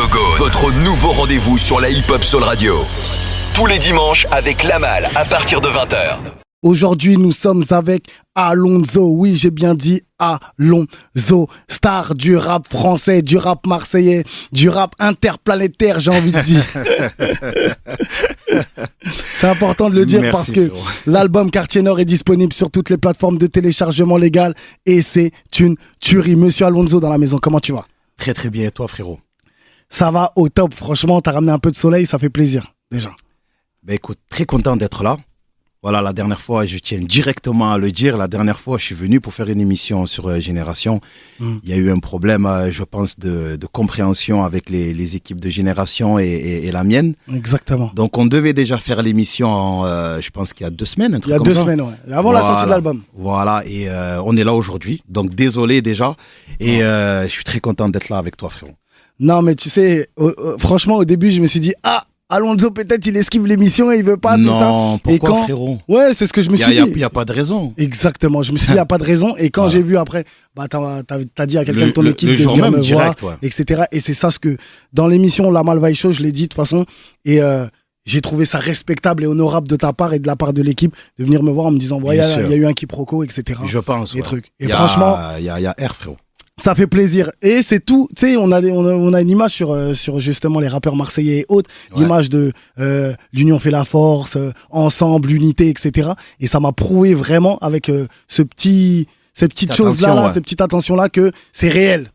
Votre nouveau rendez-vous sur la hip-hop Soul Radio. Tous les dimanches avec Lamal à partir de 20h. Aujourd'hui, nous sommes avec Alonso. Oui, j'ai bien dit Alonso, star du rap français, du rap marseillais, du rap interplanétaire, j'ai envie de dire. C'est important de le dire Merci, parce que l'album Quartier Nord est disponible sur toutes les plateformes de téléchargement légal et c'est une tuerie. Monsieur Alonso dans la maison, comment tu vas? Très très bien, et toi frérot? Ça va au top, franchement, t'as ramené un peu de soleil, ça fait plaisir, déjà. Ben écoute, très content d'être là. Voilà, la dernière fois, je tiens directement à le dire, la dernière fois, je suis venu pour faire une émission sur euh, Génération. Mm. Il y a eu un problème, euh, je pense, de, de compréhension avec les, les équipes de Génération et, et- et la mienne. Exactement. Donc on devait déjà faire l'émission, euh, je pense qu'il y a deux semaines, un Il truc y a comme deux ça. semaines, ouais. Avant la sortie de Voilà. l'album. Voilà, et on est là aujourd'hui. Donc désolé déjà. Et je suis très content d'être là avec toi, frérot. Non, mais tu sais, franchement, au début, je me suis dit, ah, Alonso, peut-être il esquive l'émission et il veut pas tout ça. non, Et pourquoi, quand- frérot Ouais, c'est ce que je me Il suis n'y a, dit. y a pas de raison. Exactement, je me suis dit, il n'y a pas de raison. Et quand j'ai vu après, bah, t'as dit à quelqu'un de ton le- équipe le de jour venir même, me direct, voir, ouais. etc. Et c'est ça ce que, dans l'émission La Malvaille Show, je l'ai dit de toute façon. Et euh, j'ai trouvé ça respectable et honorable de ta part et de la part de l'équipe de venir me voir en me disant, il y, a- sûr. il y a eu un quiproquo, etc. Je pense. Des trucs. Et franchement, il y a, y a R, frérot. Ça fait plaisir. Et c'est tout. Tu sais, on a, des- on a, on a une image sur, euh, sur justement les rappeurs marseillais et autres. Ouais. L'image de euh, l'union fait la force, euh, ensemble, l'unité, etc. Et ça m'a prouvé vraiment avec euh, ce petit, cette petite Cette chose-là, attention, là, ouais. cette petite attention-là, que c'est réel.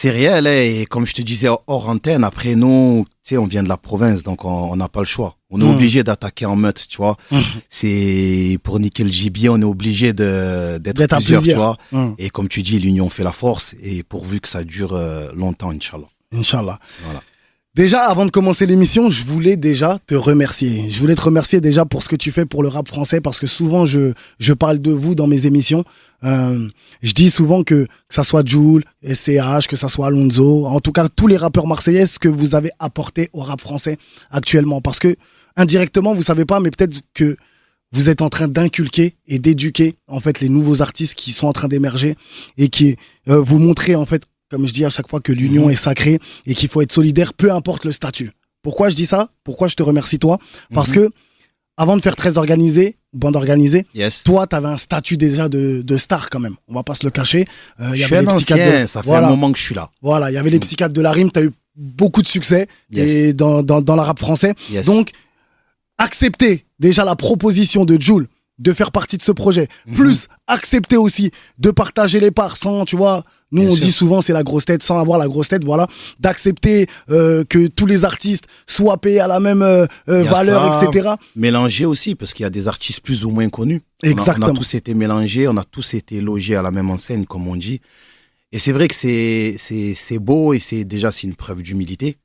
C'est réel, hein, et comme je te disais hors antenne, après nous, tu sais, on vient de la province, donc on n'a pas le choix. On est Mm. obligé d'attaquer en meute, tu vois. Mm. C'est pour niquer le gibier, on est obligé de d'être plusieurs, plusieurs. tu vois. Hum, Et comme tu dis, l'union fait la force, et pourvu que ça dure euh, longtemps, Inch'Allah. Inch'Allah. Voilà. Déjà, avant de commencer l'émission, je voulais déjà te remercier. Je voulais te remercier déjà pour ce que tu fais pour le rap français, parce que souvent, je, je parle de vous dans mes émissions. Euh, je dis souvent que, que ça soit Joule, SCH, que ça soit Alonso, en tout cas tous les rappeurs marseillais, ce que vous avez apporté au rap français actuellement. Parce que, indirectement, vous savez pas, mais peut-être que vous êtes en train d'inculquer et d'éduquer, en fait, les nouveaux artistes qui sont en train d'émerger et qui euh, vous montrer, en fait, comme je dis à chaque fois, que l'union Mhm. est sacrée et qu'il faut être solidaire, peu importe le statut. Pourquoi je dis ça? Pourquoi je te remercie toi? Parce Mhm. que avant de faire très organisé, bande organisée, Yes. toi, tu avais un statut déjà de, de star quand même. On va pas se le cacher. Euh, il y je avait suis les ancien, de- ça fait voilà, un moment que je suis là. Voilà, il y avait les psychiatres de la rime. Tu as eu beaucoup de succès Yes. et dans, dans, dans la rap français. Yes. Donc, accepter déjà la proposition de Jules de faire partie de ce projet, Mhm. plus accepter aussi de partager les parts sans, tu vois, nous Bien on sûr. dit souvent c'est la grosse tête, sans avoir la grosse tête, voilà, d'accepter euh, que tous les artistes soient payés à la même euh, euh, valeur, ça. etc. Mélangé aussi, parce qu'il y a des artistes plus ou moins connus. On a- Exactement. On a, tous été mélangés, on a tous été logés à la même enseigne, comme on dit. Et c'est vrai que c'est beau et c'est déjà c'est une preuve d'humilité.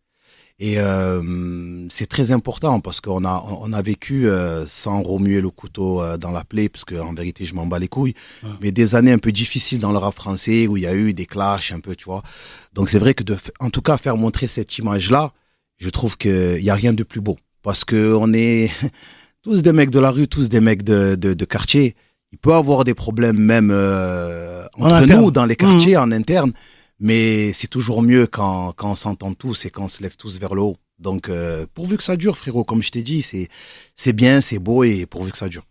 Et euh, c'est très important parce qu'on a on a vécu euh, sans remuer le couteau euh, dans la plaie, parce qu'en vérité je m'en bats les couilles. Ouais. Mais des années un peu difficiles dans le rap français où il y a eu des clashs un peu, tu vois. Donc c'est vrai que de en tout cas faire montrer cette image là, je trouve qu'il y a rien de plus beau parce que on est tous des mecs de la rue, tous des mecs de, de, de quartier. Il peut avoir des problèmes même En entre nous, dans les quartiers, en interne. Mais c'est toujours mieux quand, quand on s'entend tous et quand on se lève tous vers le haut. Donc, euh, pourvu que ça dure, frérot, comme je t'ai dit, c'est c'est bien, c'est beau et pourvu que ça dure.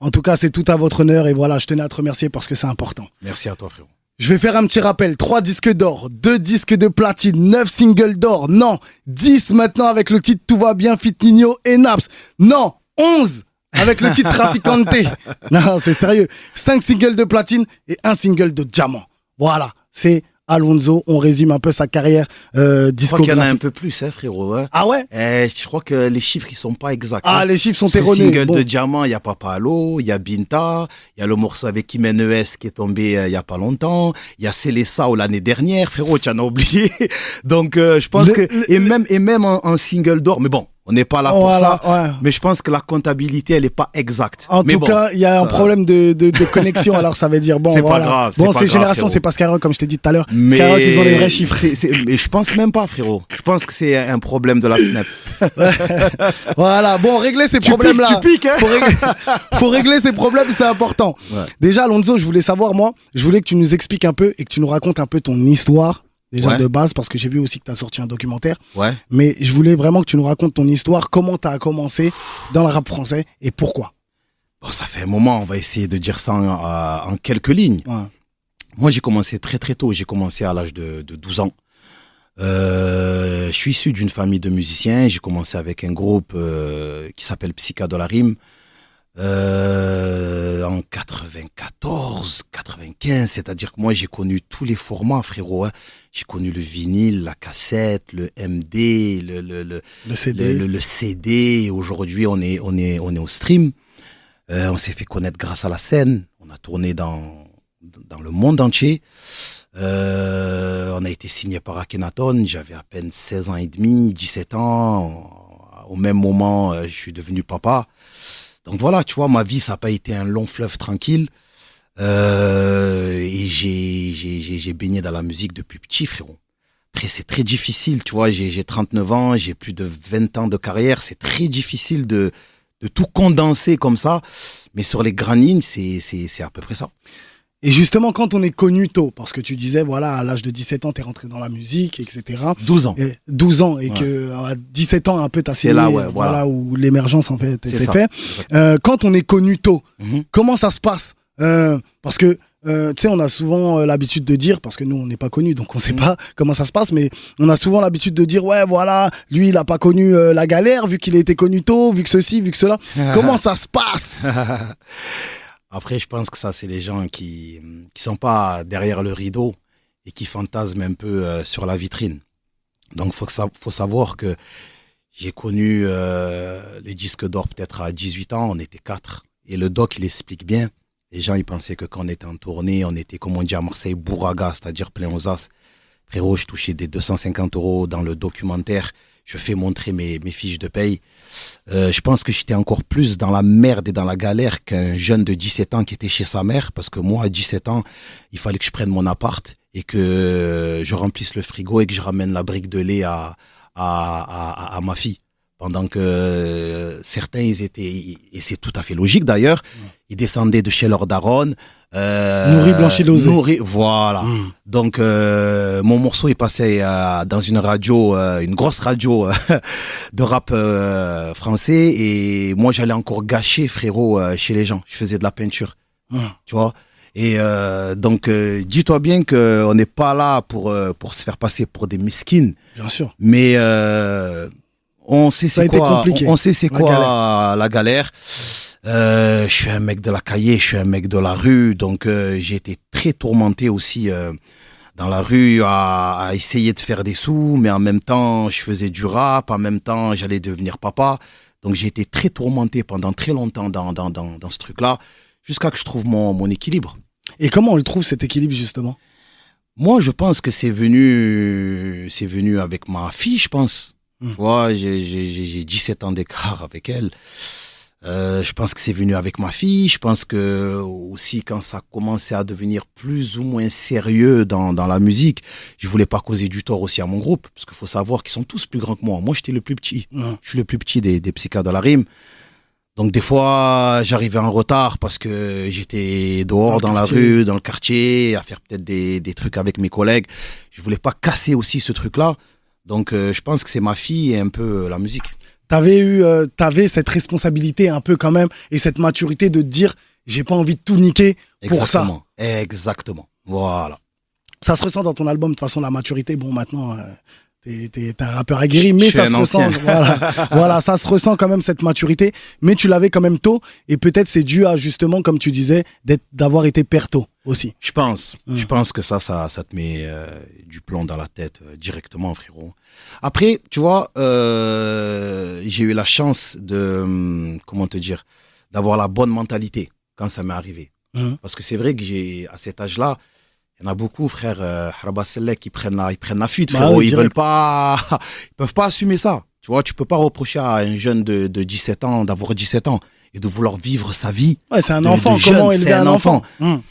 En tout cas, c'est tout à votre honneur et voilà, je tenais à te remercier parce que c'est important. Merci à toi, frérot. Je vais faire un petit rappel. 3 disques d'or, 2 disques de platine, 9 singles d'or. Non, 10 maintenant avec le titre Tout va bien, Fit Nino et Naps. Non, 11 avec le titre Traficante. Non, c'est sérieux. 5 singles de platine et un single de diamant. Voilà, c'est Alonso. On résume un peu sa carrière euh, Je crois qu'il y en a un discographique. peu plus, hein, frérot. hein. Ah ouais? Eh, je crois que les chiffres, ils sont pas exacts. Ah, hein. les chiffres sont erronés. singles Bon. de Diamant, il y a Papa Allo, il y a Binta, il y a le morceau avec Imen ES qui est tombé euh, il y a pas longtemps, il y a Célessa ou l'année dernière, frérot, tu en as oublié. Donc euh, je pense Le- que le- et même et même en, en single d'or, mais bon, on n'est pas là pour Voilà, ça. ouais. Mais je pense que la comptabilité, elle est pas exacte. En mais tout bon, cas, il y a un problème de, de, de connexion, alors ça veut dire bon. C'est pas grave, Bon, pas c'est grave, génération, frérot. c'est pas Skyrock comme je t'ai dit tout à l'heure. Mais Skyrock, ils ont les vrais chiffres. mais je pense même pas, frérot. Je pense que c'est un problème de la Snap. Voilà, bon, régler ces problèmes-là. tu piques, hein faut, régler, faut régler ces problèmes, c'est important. Ouais. Déjà, Alonso, je voulais savoir, moi, je voulais que tu nous expliques un peu et que tu nous racontes un peu ton histoire déjà Ouais. de base, parce que j'ai vu aussi que tu as sorti un documentaire. Ouais. Mais je voulais vraiment que tu nous racontes ton histoire, comment tu as commencé dans le rap français et pourquoi. Bon, ça fait un moment, on va essayer de dire ça en, en quelques lignes. Ouais. Moi, j'ai commencé très très tôt. J'ai commencé à l'âge de, de 12 ans. Euh, je suis issu d'une famille de musiciens. J'ai commencé avec un groupe euh, qui s'appelle Psycha de la Rime. Euh, en 94, 95, c'est-à-dire que moi j'ai connu tous les formats, frérot. hein. J'ai connu le vinyle, la cassette, le MD, le, le, le, Le CD. le, le- le CD. Et Aujourd'hui, on est, on est, on est au stream. Euh, on s'est fait connaître grâce à la scène. On a tourné dans, dans le monde entier. Euh, on a été signé par Akhenaton. J'avais à peine 16 ans et demi, 17 ans. Au même moment, euh, je suis devenu papa. Donc voilà, tu vois, ma vie, ça n'a pas été un long fleuve tranquille. Euh, et j'ai, baigné dans la musique depuis petit, frérot. Après, c'est très difficile, tu vois, j'ai, j'ai 39 ans, j'ai plus de 20 ans de carrière, c'est très difficile de, de tout condenser comme ça. Mais sur les c'est, c'est, c'est à peu près ça. Et justement, quand on est connu tôt, parce que tu disais, voilà, à l'âge de 17 ans, tu es rentré dans la musique, etc. 12 ans. Et 12 ans, et Ouais. que à 17 ans, un peu, t'as C'est là, ouais, voilà. voilà. où l'émergence, en fait, s'est fait. Euh, quand on est connu tôt, Mhm. comment ça se passe? Euh, Parce que, euh, tu sais, on a souvent euh, l'habitude de dire, parce que nous, on n'est pas connus, donc on sait Mhm. pas comment ça se passe, mais on a souvent l'habitude de dire, ouais, voilà, lui, il a pas connu euh, la galère, vu qu'il a été connu tôt, vu que ceci, vu que cela. comment ça se passe? Après, je pense que ça, c'est les gens qui qui sont pas derrière le rideau et qui fantasment un peu euh, sur la vitrine. Donc, faut faut savoir que j'ai connu euh, les disques d'or peut-être à 18 ans, on était quatre. Et le doc, il explique bien. Les gens, ils pensaient que quand on était en tournée, on était, comme on dit à Marseille, bourraga, c'est-à-dire plein aux as. Frérot, je touchais des 250 euros dans le documentaire. Je fais montrer mes, fiches de paye. Euh, je pense que j'étais encore plus dans la merde et dans la galère qu'un jeune de 17 ans qui était chez sa mère, parce que moi, à 17 ans, il fallait que je prenne mon appart et que je remplisse le frigo et que je ramène la brique de lait à, à, à ma fille. Pendant que euh, certains, ils étaient, et c'est tout à fait logique d'ailleurs, ils descendaient de chez leur daronne. Euh, Nourris, blanchis, losés. nourris- voilà. Mm. Donc euh, mon morceau est passé euh, dans une radio, euh, une grosse radio de rap français et moi j'allais encore gâcher frérot chez les gens. Je faisais de la peinture, tu vois? Et donc dis-toi bien que on n'est pas là pour pour se faire passer pour des mesquines, Bien sûr. mais euh, on sait c'est quoi, compliqué. on, on sait c'est quoi galère. la galère. Euh, je suis un mec de la cahier, je suis un mec de la rue, donc euh, j'ai été très tourmenté aussi euh, dans la rue à, à essayer de faire des sous, mais en même temps je faisais du rap, en même temps j'allais devenir papa, donc j'ai été très tourmenté pendant très longtemps dans dans dans, dans ce truc-là, jusqu'à que je trouve mon mon équilibre. Et comment on le trouve, cet équilibre, justement? Moi, je pense que c'est venu, c'est venu avec ma fille, je pense. Mm. Tu vois, j'ai, j'ai, j'ai j'ai 17 ans d'écart avec elle. Euh, je pense que c'est venu avec ma fille. Je pense que aussi quand ça commençait à devenir plus ou moins sérieux dans, dans la musique, je voulais pas causer du tort aussi à mon groupe, parce qu'il faut savoir qu'ils sont tous plus grands que moi. Moi, j'étais le plus petit. Ouais. Je suis le plus petit des, des psychiatres de la rime. Donc des fois, j'arrivais en retard parce que j'étais dehors Dans dans, la rue, dans le quartier, à faire peut-être des, des trucs avec mes collègues. Je voulais pas casser aussi ce truc-là. Donc euh, je pense que c'est ma fille et un peu euh, la musique. T'avais eu, euh, t'avais cette responsabilité un peu quand même et cette maturité de te dire, j'ai pas envie de tout niquer pour ça. Exactement. Exactement. Voilà. Ça se ressent dans ton album. De toute façon, la maturité, bon, maintenant, euh, t'es, un rappeur aguerri, mais ça se ressent. Voilà, voilà, ça se ressent quand même cette maturité. Mais tu l'avais quand même tôt, et peut-être c'est dû à justement, comme tu disais, d'être, d'avoir été père tôt aussi. Je pense. Mm. Je pense que ça, ça, ça te met euh, du plomb dans la tête euh, directement, frérot. Après, tu vois, euh, j'ai eu la chance de, hum, comment te dire, d'avoir la bonne mentalité quand ça m'est arrivé. Mhm. Parce que c'est vrai que j'ai, à cet âge-là, il y en a beaucoup, frère, euh, qui prennent la, ils prennent la fuite, Bah frérot. oui, ils direct. veulent pas, ils peuvent pas assumer ça. Tu vois, tu peux pas reprocher à un jeune de, de 17 ans d'avoir 17 ans et de vouloir vivre sa vie Ouais, c'est un De- enfant. de Comment élever un un enfant, Hum.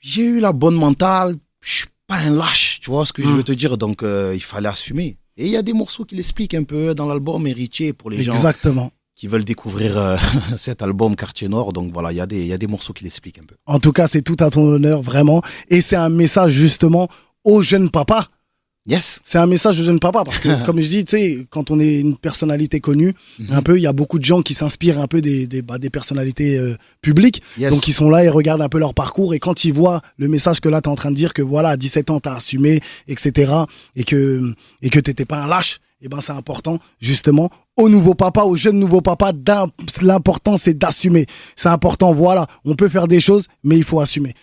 j'ai eu la bonne mentale. Je suis pas un lâche, tu vois ce que je Mm. veux te dire. Donc, euh, il fallait assumer. Et il y a des morceaux qui l'expliquent un peu dans l'album Héritier pour les gens Exactement. Qui veulent découvrir euh, cet album Quartier Nord. Donc voilà, il y a des, y a des morceaux qui l'expliquent un peu. En tout cas, c'est tout à ton honneur, vraiment. Et c'est un message justement aux jeunes papas. Yes. C'est un message aux jeunes papas parce que, comme je dis, tu sais, quand on est une personnalité connue, un peu, il y a beaucoup de gens qui s'inspirent un peu des, des, bah, des personnalités euh, publiques. Yes. Donc, ils sont là et regardent un peu leur parcours. Et quand ils voient le message que là, tu es en train de dire que voilà, à 17 ans, tu as assumé, etc. Et que et que t'étais pas un lâche, et ben c'est important, justement, aux nouveaux papas, aux jeunes nouveaux papas, d'im- l'important, c'est d'assumer. C'est important, voilà. On peut faire des choses, mais il faut assumer.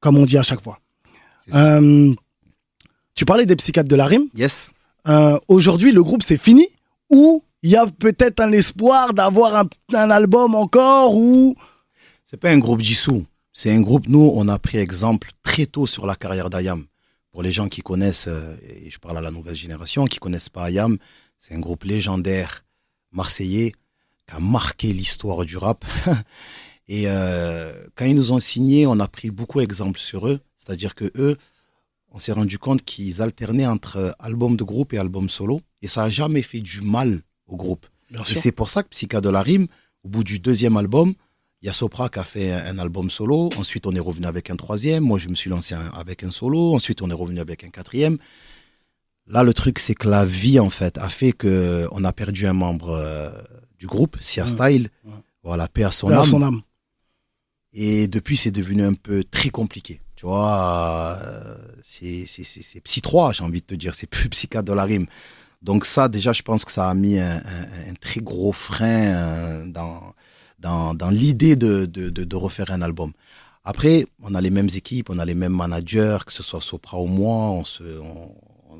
Comme on dit à chaque fois. Euh, tu parlais des psychiatres de la rime. Yes. Euh, Aujourd'hui, le groupe, c'est fini Ou il y a peut-être un espoir d'avoir un, un album encore ou? C'est pas un groupe dissous. C'est un groupe, nous, on a pris exemple très tôt sur la carrière d'Ayam. Pour les gens qui connaissent, euh, et je parle à la nouvelle génération, qui connaissent pas Ayam, c'est un groupe légendaire marseillais qui a marqué l'histoire du rap. et euh, quand ils nous ont signé, on a pris beaucoup d'exemples sur eux. C'est-à-dire que eux, on s'est rendu compte qu'ils alternaient entre album de groupe et album solo. Et ça a jamais fait du mal au groupe. Bien Et c'est pour ça que Psycha de la Rime, au bout du deuxième album, il y a Sopra qui a fait un, un album solo. Ensuite, on est revenu avec un troisième. Moi, je me suis lancé un- avec un solo. Ensuite, on est revenu avec un quatrième. Là, le truc, c'est que la vie, en fait, a fait que on a perdu un membre euh, du groupe, Sia Ouais. Style. Ouais. Voilà, paix à son âme. son âme Et depuis, c'est devenu un peu très compliqué. Tu vois, euh, c'est Psy 3, j'ai envie de te dire. C'est plus Psycha de la rime. Donc ça, déjà, je pense que ça a mis un, un- un très gros frein euh, dans, dans, dans l'idée de, de, de, de refaire un album. Après, on a les mêmes équipes, on a les mêmes managers, que ce soit Sopra ou moi, on, se, on,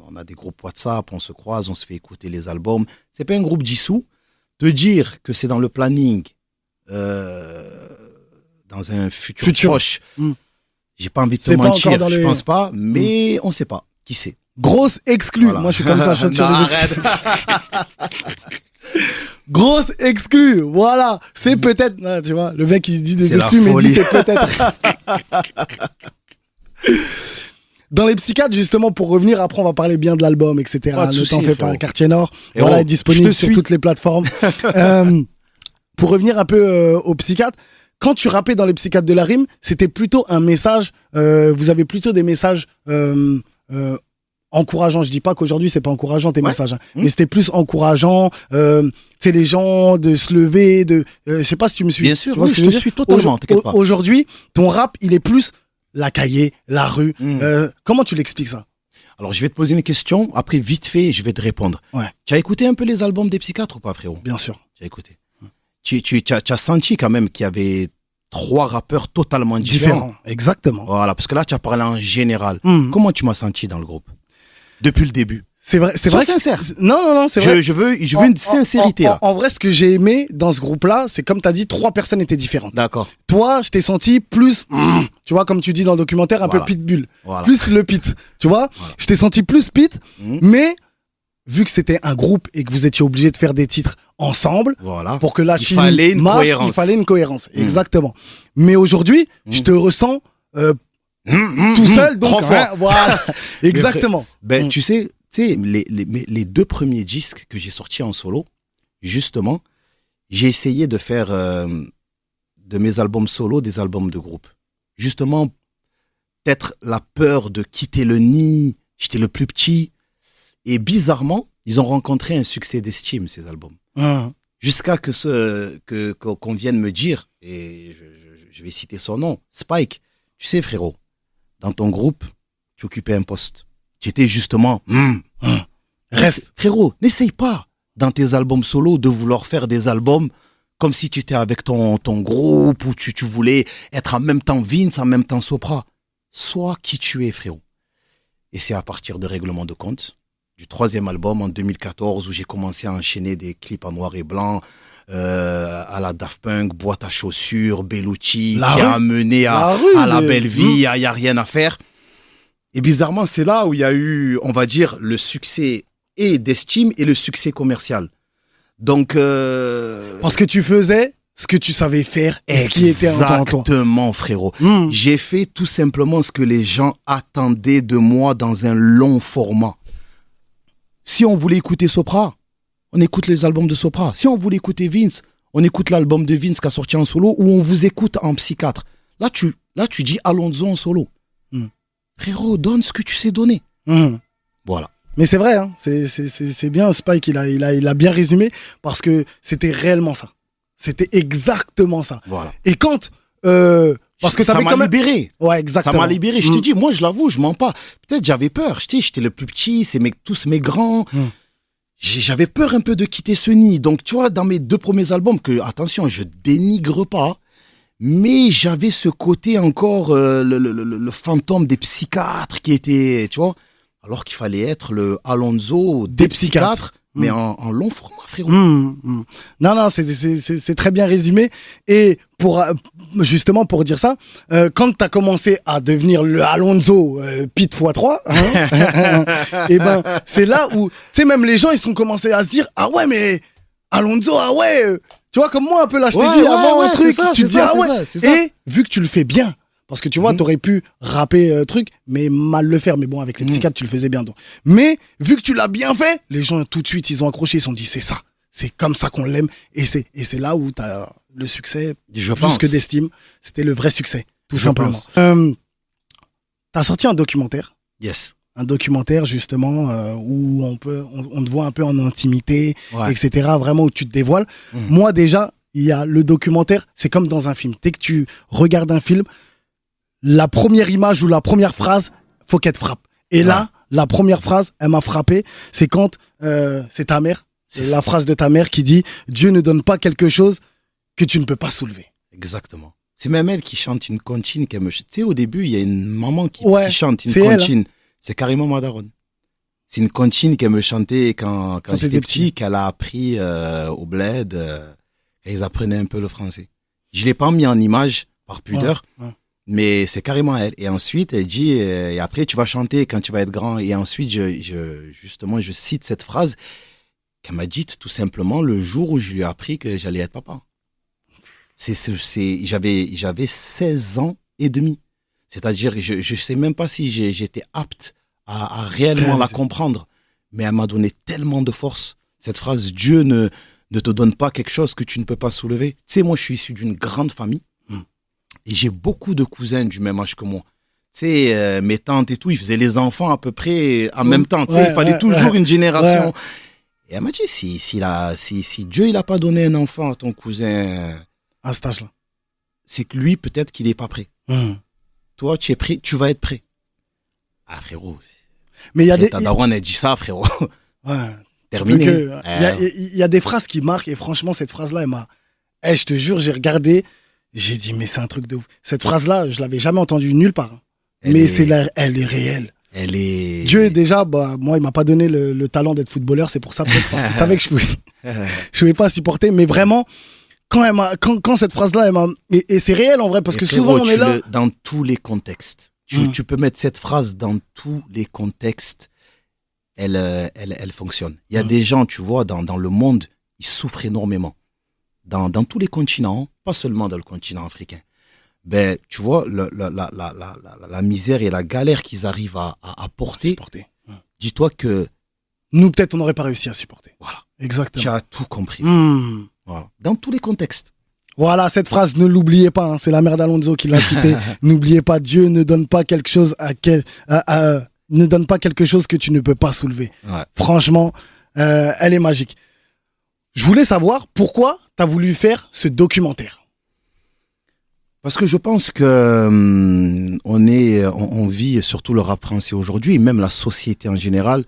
on a des groupes WhatsApp, on se croise, on se fait écouter les albums. C'est pas un groupe dissous. Te dire que c'est dans le planning, euh, dans un futur, Futur. proche, Hmm. j'ai pas envie de te mentir, je les- pense pas, mais on sait pas. Qui sait? Grosse exclue. Voilà. Moi, je suis comme ça, je sur les. Grosse exclue. Voilà. C'est peut-être, ah, tu vois, le mec, il dit des exclus, mais il dit c'est peut-être. Dans les psychiatres, justement, pour revenir, après, on va parler bien de l'album, etc. Pas de ne t'en fais pas, quartier nord. Héros, voilà, est je disponible sur toutes les plateformes. Euh, pour revenir un peu euh, aux psychiatres, quand tu rappais dans les psychiatres de la rime, c'était plutôt un message, euh, vous avez plutôt des messages encourageants. Je dis pas qu'aujourd'hui c'est pas encourageant tes Ouais. messages, hein, Mmh. mais c'était plus encourageant. Euh, c'est les gens de se lever, de, euh, je sais pas si tu me suis. Bien sûr, oui, je te suis totalement. Aujourd'hui, ton rap, il est plus la cahier, la rue. Hmm. Euh, comment tu l'expliques ça? Alors, je vais te poser une question. Après, vite fait, je vais te répondre. Ouais. Tu as écouté un peu les albums des psychiatres ou pas, frérot? Bien sûr. Tu as écouté. Tu, tu, tu as, tu as senti quand même qu'il y avait trois rappeurs totalement différents. Différent. Exactement. Voilà, parce que là, tu as parlé en général. Hmm. Comment tu m'as senti dans le groupe? Depuis le début. C'est vrai, c'est vrai. que- sincère. Non, non, non, c'est vrai. Je, veux, je veux une En- sincérité en, là. En, en vrai, ce que j'ai aimé dans ce groupe-là, c'est comme tu as dit, trois personnes étaient différentes. D'accord. Toi, je t'ai senti plus, mm, tu vois, comme tu dis dans le documentaire, un Voilà. peu pitbull. Voilà. Plus le pit, tu vois. Voilà. Je t'ai senti plus pit, Mhm. mais vu que c'était un groupe et que vous étiez obligé de faire des titres ensemble, Voilà. pour que la une marche, cohérence. il fallait une cohérence. Mhm. Exactement. Mais aujourd'hui, je te ressens euh, tout hum, seul, donc trop fort. hein, voilà. Exactement. Ben, tu sais, tu sais, les, les, les deux premiers disques que j'ai sortis en solo, justement, j'ai essayé de faire euh, de mes albums solo des albums de groupe. Justement, peut-être la peur de quitter le nid, j'étais le plus petit. Et bizarrement, ils ont rencontré un succès d'estime, ces albums. Jusqu'à que ce que qu'on qu'on vienne me dire, et je, je- je vais citer son nom, Spike, tu sais frérot, dans ton groupe, tu occupais un poste. Tu étais justement... hmm, Reste. Frérot, n'essaye pas dans tes albums solo de vouloir faire des albums comme si tu étais avec ton, ton groupe ou tu, tu voulais être en même temps Vince, en même temps Sopra. Sois qui tu es, frérot. Et c'est à partir de Règlement de compte, du troisième album en 2014, où j'ai commencé à enchaîner des clips en noir et blanc, euh, à la Daft Punk, boîte à chaussures, Bellucci, La qui rue. a amené à, La rue, à la mais- belle vie, il n'y a, rien à faire. Et bizarrement, c'est là où il y a eu, on va dire, le succès et d'estime et le succès commercial. Donc, euh, Parce que tu faisais ce que tu savais faire et ce qui était en toi. exactement, frérot. Hmm. J'ai fait tout simplement ce que les gens attendaient de moi dans un long format. Si on voulait écouter Sopra, on écoute les albums de Sopra. Si on voulait écouter Vince, on écoute l'album de Vince qui a sorti en solo ou on vous écoute en psychiatre. Là, tu, là, tu dis Alonso en solo. Hmm. Frérot, donne ce que tu sais donner. Mhm. Voilà. Mais c'est vrai, hein. c'est bien Spike, il a, il, a, il a bien résumé parce que c'était réellement ça. C'était exactement ça. Voilà. Et quand. euh, parce que ça m'a même. libéré. Ouais, Ça exactement. m'a libéré. Je Mm. te dis, moi, je l'avoue, je mens pas. Peut-être j'avais peur. J'étais le plus petit, c'est mes, tous mes grands. J'avais peur un peu de quitter ce nid. Donc, tu vois, dans mes deux premiers albums, que, attention, je dénigre pas, mais j'avais ce côté encore, euh, le, le- le- le fantôme des psychiatres qui était, tu vois, alors qu'il fallait être le Alonso des, Des psychiatres. psychiatres, mais Mm. en, en long format, frérot. Mmh, mmh. Non, non, c'est- c'est c'est- c'est très bien résumé. Et pour euh, justement pour dire ça, euh, quand tu as commencé à devenir le Alonso euh, Pete x3, et ben c'est là où, tu sais, même les gens ils sont commencé à se dire ah ouais mais Alonso ah ouais, euh, tu vois comme moi un peu là je t'ai Ouais, dit ouais, avant ouais, un truc, ça, tu te dis ça, ah c'est ouais. ça, c'est ça. Et vu que tu le fais bien. Parce que tu vois, Mhm. t'aurais pu rapper euh, truc, mais mal le faire. Mais bon, avec les Mhm. psychiatres, tu le faisais bien. Donc. Mais vu que tu l'as bien fait, les gens tout de suite, ils ont accroché, ils se sont dit, c'est ça. C'est comme ça qu'on l'aime. Et c'est, et c'est là où t'as le succès, Je plus pense. que d'estime. C'était le vrai succès, tout Je simplement. Euh, t'as sorti un documentaire. Yes. Un documentaire, justement, euh, où on peut, on, on te voit un peu en intimité, Ouais. etc. Vraiment où tu te dévoiles. Mhm. Moi, déjà, il y a le documentaire, c'est comme dans un film. Dès que tu regardes un film, la première image ou la première phrase, faut qu'elle te frappe. Et là, la première phrase, elle m'a frappé. C'est quand euh, c'est ta mère, C'est la phrase de ta mère qui dit Dieu ne donne pas quelque chose que tu ne peux pas soulever. Exactement. C'est même elle qui chante une contine qu'elle me. Tu sais, au début, il y a une maman qui, Ouais, qui chante une hein. contine. C'est carrément Madaron. C'est une contine qu'elle me chantait quand, quand, Quand j'étais petit, qu'elle a appris euh, au bled. Euh, et ils apprenaient un peu le français. Je l'ai pas mis en image par pudeur, ouais. Mais c'est carrément elle. Et ensuite, elle dit, euh, et après, tu vas chanter quand tu vas être grand. Et ensuite, je, je, justement, je cite cette phrase qu'elle m'a dite tout simplement le jour où je lui ai appris que j'allais être papa. C'est, c'est, j'avais, j'avais 16 ans et demi. C'est-à-dire, je, je sais même pas si j'étais apte à, à réellement la comprendre. Mais elle m'a donné tellement de force. Cette phrase, Dieu ne, ne te donne pas quelque chose que tu ne peux pas soulever. Tu sais, moi, je suis issu d'une grande famille. Hmm. Et j'ai beaucoup de cousins du même âge que moi. Tu sais, euh, mes tantes et tout, ils faisaient les enfants à peu près en Hmm. même temps. Tu sais, Ouais, il fallait ouais, toujours ouais. une génération. Et elle m'a dit, si, si, la, si, si Dieu, il a pas donné un enfant à ton cousin, À cet âge-là. c'est que lui, peut-être qu'il est pas prêt. Hum. Toi, tu es prêt, tu vas être prêt. Ah, frérot. Mais il y a des. Ta daronne, elle dit ça, frérot. Ouais. Terminé. Il y, a- Euh, y a des phrases qui marquent et franchement, cette phrase-là, elle m'a. Eh, je te jure, j'ai regardé, j'ai dit, mais c'est un truc de ouf. Cette phrase-là, je l'avais jamais entendue nulle part. hein. elle mais est- c'est la... elle est réelle. Elle est. Dieu, déjà, bah, moi, il m'a pas donné le, le talent d'être footballeur, c'est pour ça, parce qu'il savait que je pouvais, je pouvais pas supporter. Mais vraiment, quand, elle m'a, quand, quand cette phrase-là, elle m'a. Et, et c'est réel en vrai, parce Et que frérot, souvent, on est là. le- dans tous les contextes. Tu, Mm. tu peux mettre cette phrase dans tous les contextes. Elle, euh, elle, elle fonctionne. Il y a Mm. des gens, tu vois, dans, dans le monde, ils souffrent énormément. Dans, dans tous les continents, pas seulement dans le continent africain. Ben, tu vois, le- la, la, la, la, la misère et la galère qu'ils arrivent à, à, à porter, Supporter. dis-toi que, Nous, peut-être, on n'aurait pas réussi à supporter. voilà, Exactement. tu as tout compris. Hmm. Voilà. Dans tous les contextes. Voilà, cette phrase, ne l'oubliez pas, hein, c'est la mère d'Alonso qui l'a citée. N'oubliez pas, Dieu ne donne pas quelque chose à quel, à- à- ne donne pas quelque chose que tu ne peux pas soulever. Ouais. Franchement, euh, elle est magique. Je voulais savoir pourquoi tu as voulu faire ce documentaire. Parce que je pense que hum, on est, on, vit surtout le rap français aujourd'hui, même la société en général,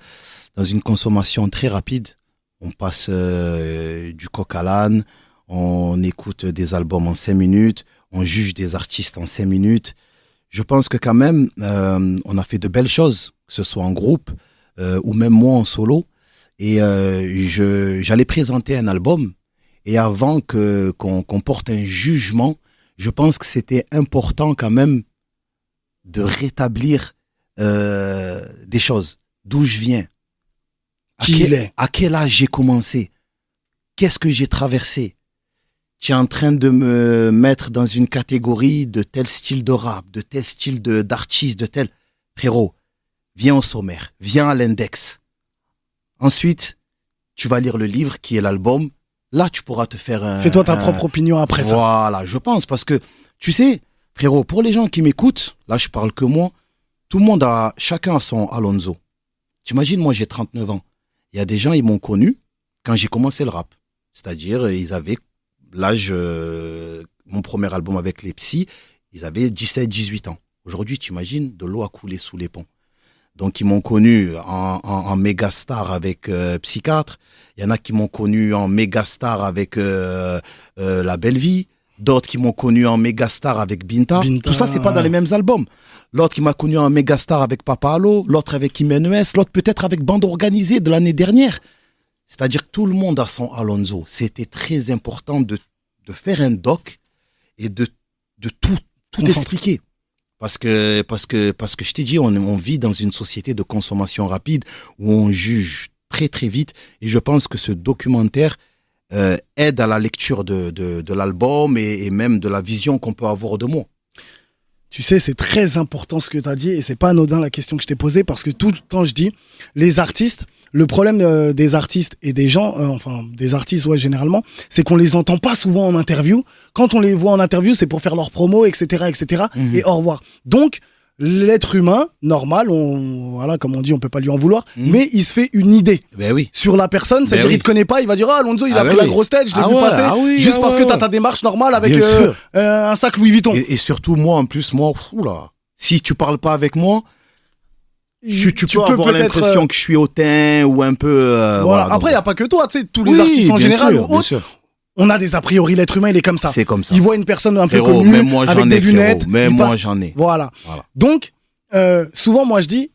dans une consommation très rapide. On passe euh, du coq à l'âne, on écoute des albums en cinq minutes, on juge des artistes en cinq minutes. Je pense que quand même, euh, on a fait de belles choses, que ce soit en groupe euh, ou même moi en solo. Et euh, je, j'allais présenter un album. Et avant que qu'on qu'on porte un jugement, je pense que c'était important quand même de rétablir euh, des choses. D'où je viens. À Qui quel, est? À quel âge j'ai commencé? Qu'est-ce que j'ai traversé? Tu es en train de me mettre dans une catégorie de tel style de rap, de tel style de d'artiste, de tel... Frérot, viens au sommaire, viens à l'index. Ensuite, tu vas lire le livre qui est l'album. Là, tu pourras te faire un... Fais-toi ta un- propre opinion après ça. voilà, je pense, parce que, tu sais, frérot, pour les gens qui m'écoutent, là, je parle que moi, tout le monde a, chacun a son Alonso. T'imagines, moi j'ai 39 ans. Il y a des gens, ils m'ont connu quand j'ai commencé le rap. C'est-à-dire, ils avaient l'âge, euh, mon premier album avec les psys, ils avaient 17, 18 ans. Aujourd'hui, t'imagines, de l'eau a coulé sous les ponts. Donc, ils m'ont connu en, en, en méga star avec euh, Psychiatre. Il y en a qui m'ont connu en méga star avec euh, euh, La Belle Vie. D'autres qui m'ont connu en méga star avec Binta. Binta, Tout ça, c'est pas dans les mêmes albums. L'autre qui m'a connu en méga star avec Papa Allo. L'autre avec Imenes. L'autre peut-être avec Bande Organisée de l'année dernière. C'est-à-dire que tout le monde a son Alonso. C'était très important de, de faire un doc et de, de tout, expliquer. Parce que, parce que, parce que je t'ai dit, on, vit dans une société de consommation rapide où on juge très très vite. Et je pense que ce documentaire euh, aide à la lecture de, de, de l'album et, et même de la vision qu'on peut avoir de moi. Tu sais, c'est très important ce que tu as dit et c'est pas anodin la question que je t'ai posée parce que tout le temps je dis, les artistes, le problème euh, des artistes et des gens, euh, enfin des artistes ouais généralement, c'est qu'on les entend pas souvent en interview. Quand on les voit en interview, c'est pour faire leur promo, etc., etc. Mhm. Et au revoir. Donc l'être humain normal, on voilà comme on dit, on peut pas lui en vouloir, Mhm. mais il se fait une idée Ben oui. sur la personne, c'est-à-dire Ben oui. il te connaît pas, il va dire ah Alonso il Ah a ben pris la grosse tête, je l'ai Ah vu ouais, passer, ah juste ah parce ouais, que t'as ta démarche normale avec euh, un sac Louis Vuitton. Et, et surtout, moi, en plus, moi, fou là. Si tu parles pas avec moi, tu, tu, peux avoir l'impression euh, que je suis hautain ou un peu. euh, voilà. Après, il n'y a pas que toi, tu sais, tous les Oui, artistes en général sûr, autres, on a des a priori, l'être humain, il est comme ça. C'est comme ça. Il voit une personne un peu Frérot, connue, même moi avec j'en des ai, lunettes. frérot. Même moi passe- j'en ai. Voilà. Voilà. Donc, euh, souvent, moi, je dis,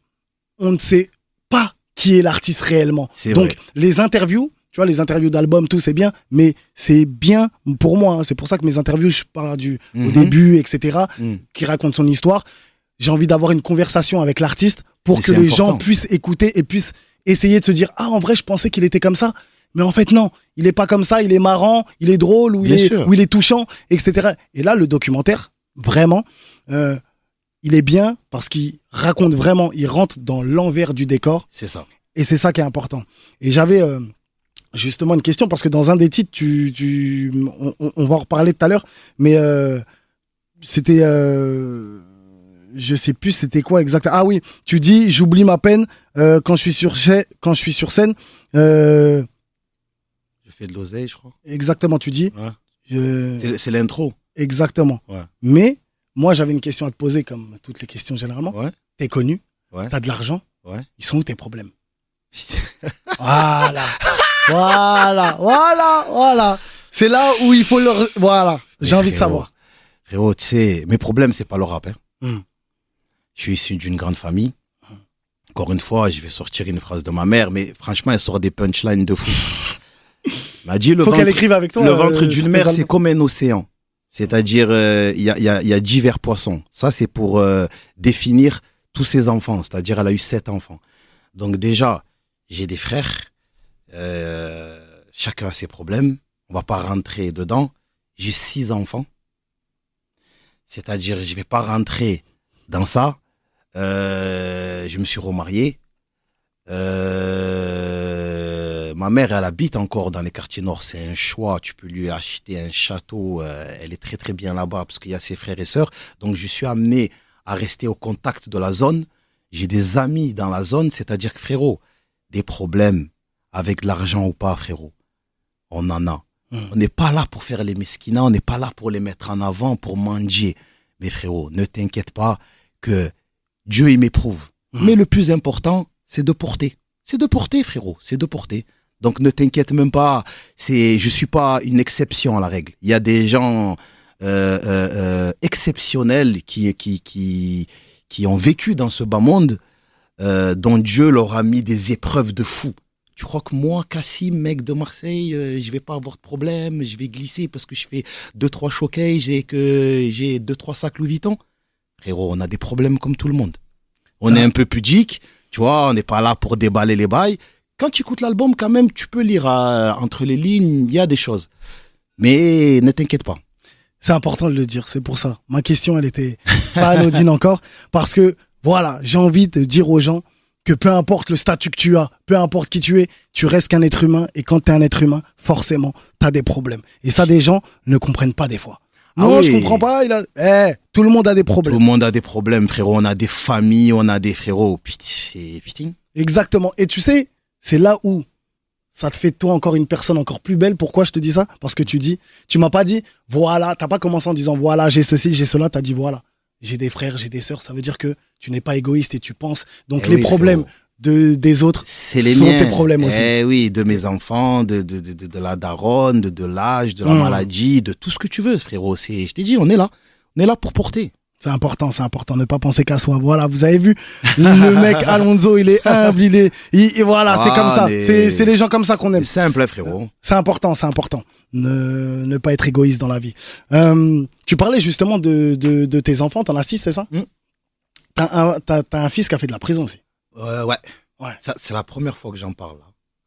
on ne sait pas qui est l'artiste réellement. C'est Donc, vrai. les interviews, tu vois, les interviews d'albums, tout, c'est bien, mais c'est bien pour moi. hein. C'est pour ça que mes interviews, je parle du, au Mhm. début, etc., Mm. qui raconte son histoire. J'ai envie d'avoir une conversation avec l'artiste pour Mais que les gens puissent écouter et puissent essayer de se dire ah en vrai je pensais qu'il était comme ça. Mais en fait non. Il est pas comme ça. Il est marrant. Il est drôle ou il est ou il est touchant etc et là le documentaire vraiment euh, il est bien parce qu'il raconte vraiment il rentre dans l'envers du décor. C'est ça. et c'est ça qui est important. Et j'avais euh, justement une question parce que dans un des titres, tu, tu, on, on- on va en reparler tout à l'heure, mais euh, c'était, euh, je sais plus, c'était quoi exactement. Ah oui, tu dis, j'oublie ma peine euh, quand je suis sur cha- quand je suis sur scène. Euh, Je fais de l'oseille, je crois. exactement, tu dis. Ouais. Je- C'est l'intro. exactement. Ouais. Mais moi, j'avais une question à te poser, comme toutes les questions généralement. Ouais. T'es connu, Ouais. t'as de l'argent. Ouais. Ils sont où tes problèmes? Voilà. voilà. Voilà. Voilà. C'est là où il faut leur. Voilà. J'ai envie de savoir. Frérot, tu sais, mes problèmes, c'est pas le rap. hein. Hmm. Je suis issu d'une grande famille. Encore une fois, je vais sortir une phrase de ma mère, mais franchement, elle sort des punchlines de fou. M'a dit le Faut qu'elle ventre, écrive avec toi. le euh, ventre d'une mer, c'est comme un océan. C'est-à-dire, euh, il y, a, il y, a, il y a divers poissons. Ça, c'est pour euh, définir tous ses enfants. C'est-à-dire, elle a eu sept enfants. Donc déjà, j'ai des frères. Chacun a ses problèmes. On va pas rentrer dedans. J'ai six enfants. C'est-à-dire, je vais pas rentrer dans ça. Euh, je me suis remarié. Euh, ma mère, elle habite encore dans les quartiers nord. C'est un choix. Tu peux lui acheter un château. Euh, elle est très très bien là-bas parce qu'il y a ses frères et sœurs. Donc, je suis amené à rester au contact de la zone. J'ai des amis dans la zone. C'est-à-dire que frérot, des problèmes avec l'argent ou pas, frérot, on en a. Mm. On n'est pas là pour faire les mesquinats. On n'est pas là pour les mettre en avant, pour manger. Mais frérot, ne t'inquiète pas que Dieu, il m'éprouve. Mm. Mais le plus important, c'est de porter. C'est de porter, frérot. C'est de porter. Donc ne t'inquiète même pas. C'est, je suis pas une exception à la règle. Il y a des gens euh, euh, euh, exceptionnels qui, qui, qui, qui ont vécu dans ce bas monde, dont Dieu leur a mis des épreuves de fou. Tu crois que moi, Cassim, mec de Marseille, je vais pas avoir de problème, je vais glisser parce que je fais deux trois showcases et que j'ai deux trois sacs Louis Vuitton? Frérot, on a des problèmes comme tout le monde. On est un peu pudique, tu vois, on n'est pas là pour déballer les bails. Quand tu écoutes l'album, quand même, tu peux lire euh, entre les lignes, il y a des choses. Mais ne t'inquiète pas. C'est important de le dire. C'est pour ça. Ma question, elle était pas anodine encore. Parce que, voilà, j'ai envie de dire aux gens que peu importe le statut que tu as, peu importe qui tu es, tu restes qu'un être humain. Et quand tu es un être humain, forcément, tu as des problèmes. Et ça, des gens ne comprennent pas des fois. Ah Non, oui. je comprends pas. Il a... Eh, tout le monde a des Tout problèmes. le monde a des problèmes, frérot. On a des familles, on a des frérots. Putain, c'est. Exactement. Et tu sais, c'est là où ça te fait de toi encore une personne encore plus belle. Pourquoi je te dis ça? Parce que tu dis, tu m'as pas dit, voilà, t'as pas commencé en disant, voilà, j'ai ceci, j'ai cela, t'as dit, voilà, j'ai des frères, j'ai des sœurs. Ça veut dire que tu n'es pas égoïste et tu penses. Donc Eh les oui, problèmes frérot. De, des autres, C'est les sont miens. tes problèmes aussi. Eh oui, de mes enfants, de, de, de, de, la daronne, de, de l'âge, de la Mm. maladie, de tout ce que tu veux, frérot. C'est, je t'ai dit, on est là. On est là pour porter. c'est important, c'est important. Ne pas penser qu'à soi. Voilà, vous avez vu, le mec Alonso, il est humble, il est, il- et voilà, c'est comme ça. C'est, c'est les gens comme ça qu'on aime. C'est simple, hein, frérot. C'est important, c'est important. Ne, ne pas être égoïste dans la vie. Euh, tu parlais justement de, de, de tes enfants, t'en as six, c'est ça? Mm. T'as un, t'as- t'as un fils qui a fait de la prison aussi. Euh, ouais. Ouais. Ça, c'est la première fois que j'en parle.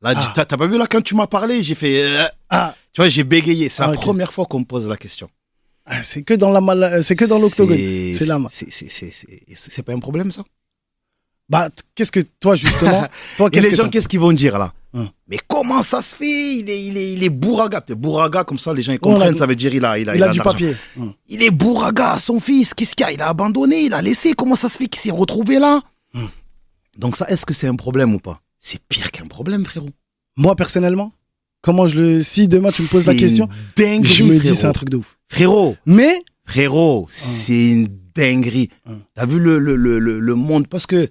Là, Là, Ah. t'as, pas vu là quand tu m'as parlé, j'ai fait, euh, Ah, tu vois, j'ai bégayé. C'est Ah, la ok. première fois qu'on me pose la question. ah, c'est que dans la mal- c'est que dans l'octogone. C'est, là. c'est, pas un problème, ça? Bah, qu'est-ce que toi justement, toi Et les que gens, qu'est-ce qu'ils vont dire là? Hum. Mais comment ça se fait? Il est, il est, il est bourraga. Comme ça, les gens ils a- comprennent. ça veut dire il a, il a, il a de du papier. Mm. Il est bourraga, son fils. Qu'est-ce qu'il y a? Il a abandonné, il a laissé. Comment ça se fait qu'il s'est retrouvé là? Hum. Donc ça, est-ce que c'est un problème ou pas? C'est pire qu'un problème, frérot. Moi personnellement, comment je le, si demain tu me poses la question, une dinguerie, je me dis c'est un truc de ouf. Frérot, Mais frérot, c'est une dinguerie. Hum. T'as vu le, le, le, le, monde? Parce que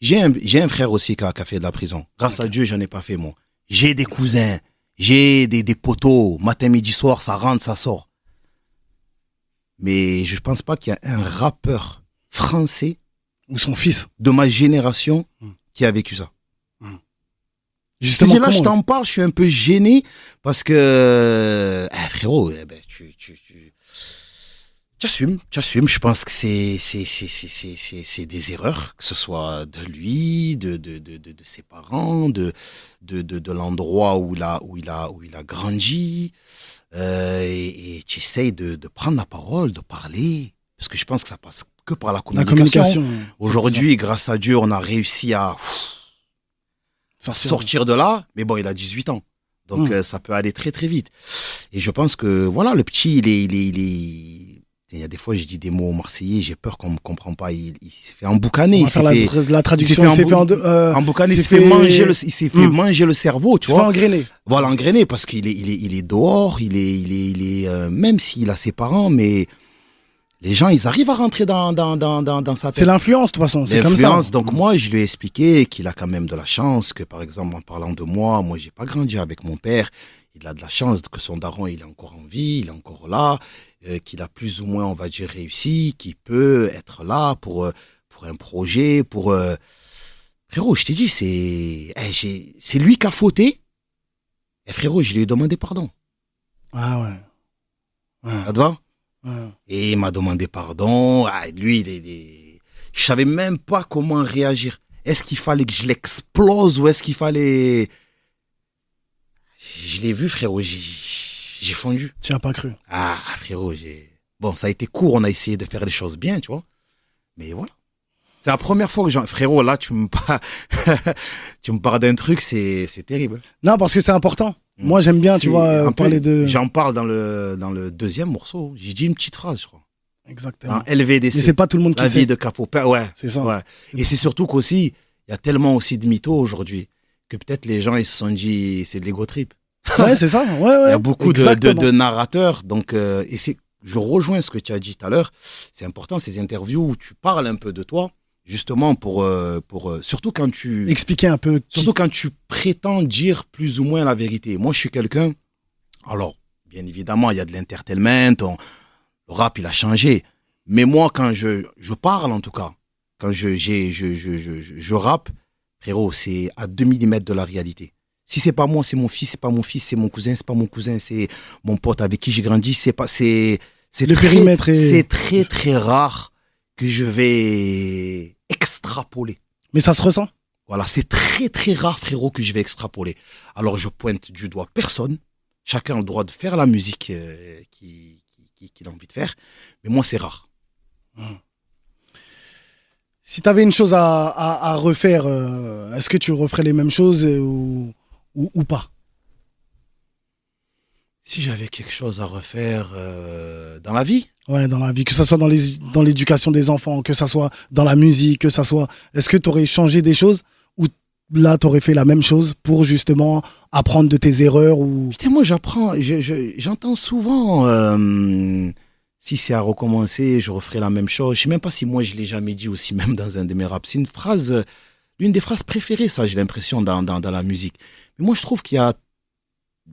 j'ai un, j'ai un frère aussi qui a, qui a fait de la prison. Grâce à Dieu, j'en ai pas fait, moi. J'ai des cousins, j'ai des, des poteaux. Matin, midi, soir, ça rentre, ça sort. Mais je pense pas qu'il y a un rappeur français ou son fils, de ma génération Hum. qui a vécu ça. justement. Si là, je t'en parle, je suis un peu gêné parce que, eh, frérot, eh ben, tu, tu, tu, tu assumes, tu assumes. Je pense que c'est, c'est, c'est, c'est, c'est, c'est, c'est des erreurs, que ce soit de lui, de, de, de, de, de ses parents, de, de, de, de l'endroit où il a, où il a, où il a grandi. Euh, et, et tu essayes de, de prendre la parole, de parler, parce que je pense que ça passe que par la communication. communication. Aujourd'hui, grâce à Dieu, on a réussi à pff, sortir. de là, mais bon, il a 18 ans. Donc Mm. euh, ça peut aller très très vite. Et je pense que voilà, le petit, il est, il est, il est- Il y a des fois, je dis des mots marseillais, j'ai peur qu'on me comprend pas. Il, il s'est fait emboucaner. Il s'est la, fait, tra- la traduction. il Il s'est fait fait en euh, emboucaner, il s'est fait, fait- manger le, il s'est fait Mm. manger le cerveau, tu tu vas vois. engrainer. Voilà, engrainé parce qu'il est, il est, il est dehors, il est, il est, il est, euh, même s'il a ses parents, mais les gens, ils arrivent à rentrer dans, dans, dans, dans, dans sa tête. C'est l'influence de toute façon. C'est comme ça. L'influence. Donc moi, je lui ai expliqué qu'il a quand même de la chance, que par exemple, en parlant de moi, moi, j'ai pas grandi avec mon père. Il a de la chance que son daron, il est encore en vie, il est encore là, euh, qu'il a plus ou moins, on va dire, réussi, qu'il peut être là pour, euh, pour un projet, pour... euh, Frérot, je t'ai dit, c'est eh, c'est lui qui a fauté. Et frérot, je lui ai demandé pardon. Ah ouais. Ouais, Ça te va? Et il m'a demandé pardon. Ah, lui, il il est- je savais même pas comment réagir. Est-ce qu'il fallait que je l'explose ou est-ce qu'il fallait... Je l'ai vu, frérot, j'ai j'ai fondu. Tu as pas cru. Ah, frérot, j'ai... Bon, ça a été court, on a essayé de faire les choses bien, tu vois. Mais voilà. C'est la première fois que j'en... Frérot, là, tu me parles, tu me parles d'un truc, c'est terrible. Non, parce que c'est important. Mm. Moi, j'aime bien, tu vois, peu- parler de. J'en parle dans le, dans le deuxième morceau. J'ai dit une petite phrase, je crois. Exactement. Dans LVDC. Mais c'est pas tout le monde La qui vie sait. de Capo. Ouais. C'est ça. ouais. Et c'est surtout qu'aussi, il y a tellement aussi de mythos aujourd'hui que peut-être les gens ils se sont dit c'est de l'ego trip. Ouais, c'est ça. Ouais, ouais. Il y a beaucoup de, de narrateurs. Donc, euh, et c'est, je rejoins ce que tu as dit tout à l'heure. C'est important ces interviews où tu parles un peu de toi, justement pour, euh, pour euh, surtout quand tu, Expliquer un peu. qui- surtout quand tu prétends dire plus ou moins la vérité. Moi, je suis quelqu'un. Alors, bien évidemment, il y a de l'entertainment. on- Le rap, il a changé. Mais moi, quand je, je parle, en tout cas, quand je, j'ai, je, je, je, je, je rappe, frérot, c'est à 2 mm de la réalité. Si c'est pas moi, c'est mon fils, c'est pas mon fils, c'est mon cousin, c'est pas mon cousin, c'est mon pote avec qui j'ai grandi, c'est pas, c'est, c'est Le très- périmètre est- c'est très, très rare que je vais extrapoler. Mais ça se ressent. Voilà, c'est très très rare, frérot, que je vais extrapoler. Alors je pointe du doigt personne. Chacun a le droit de faire la musique euh, qui- qui- qui- qu'il a envie de faire. Mais moi, c'est rare. Si tu avais une chose à, à, à refaire, euh, est-ce que tu referais les mêmes choses euh, ou, ou, ou pas? Si j'avais quelque chose à refaire euh, dans la vie, Ouais, dans la vie, que ça soit dans les dans l'éducation des enfants, que ça soit dans la musique, que ça soit. Est-ce que tu aurais changé des choses ou là tu aurais fait la même chose pour justement apprendre de tes erreurs ou? Putain, moi, j'apprends, je- je- j'entends souvent, euh, si c'est à recommencer, je referai la même chose. Je sais même pas si moi, je l'ai jamais dit aussi, même dans un de mes raps. C'est une phrase, l'une des phrases préférées, ça, j'ai l'impression, dans, dans, dans la musique. Mais moi, je trouve qu'il y a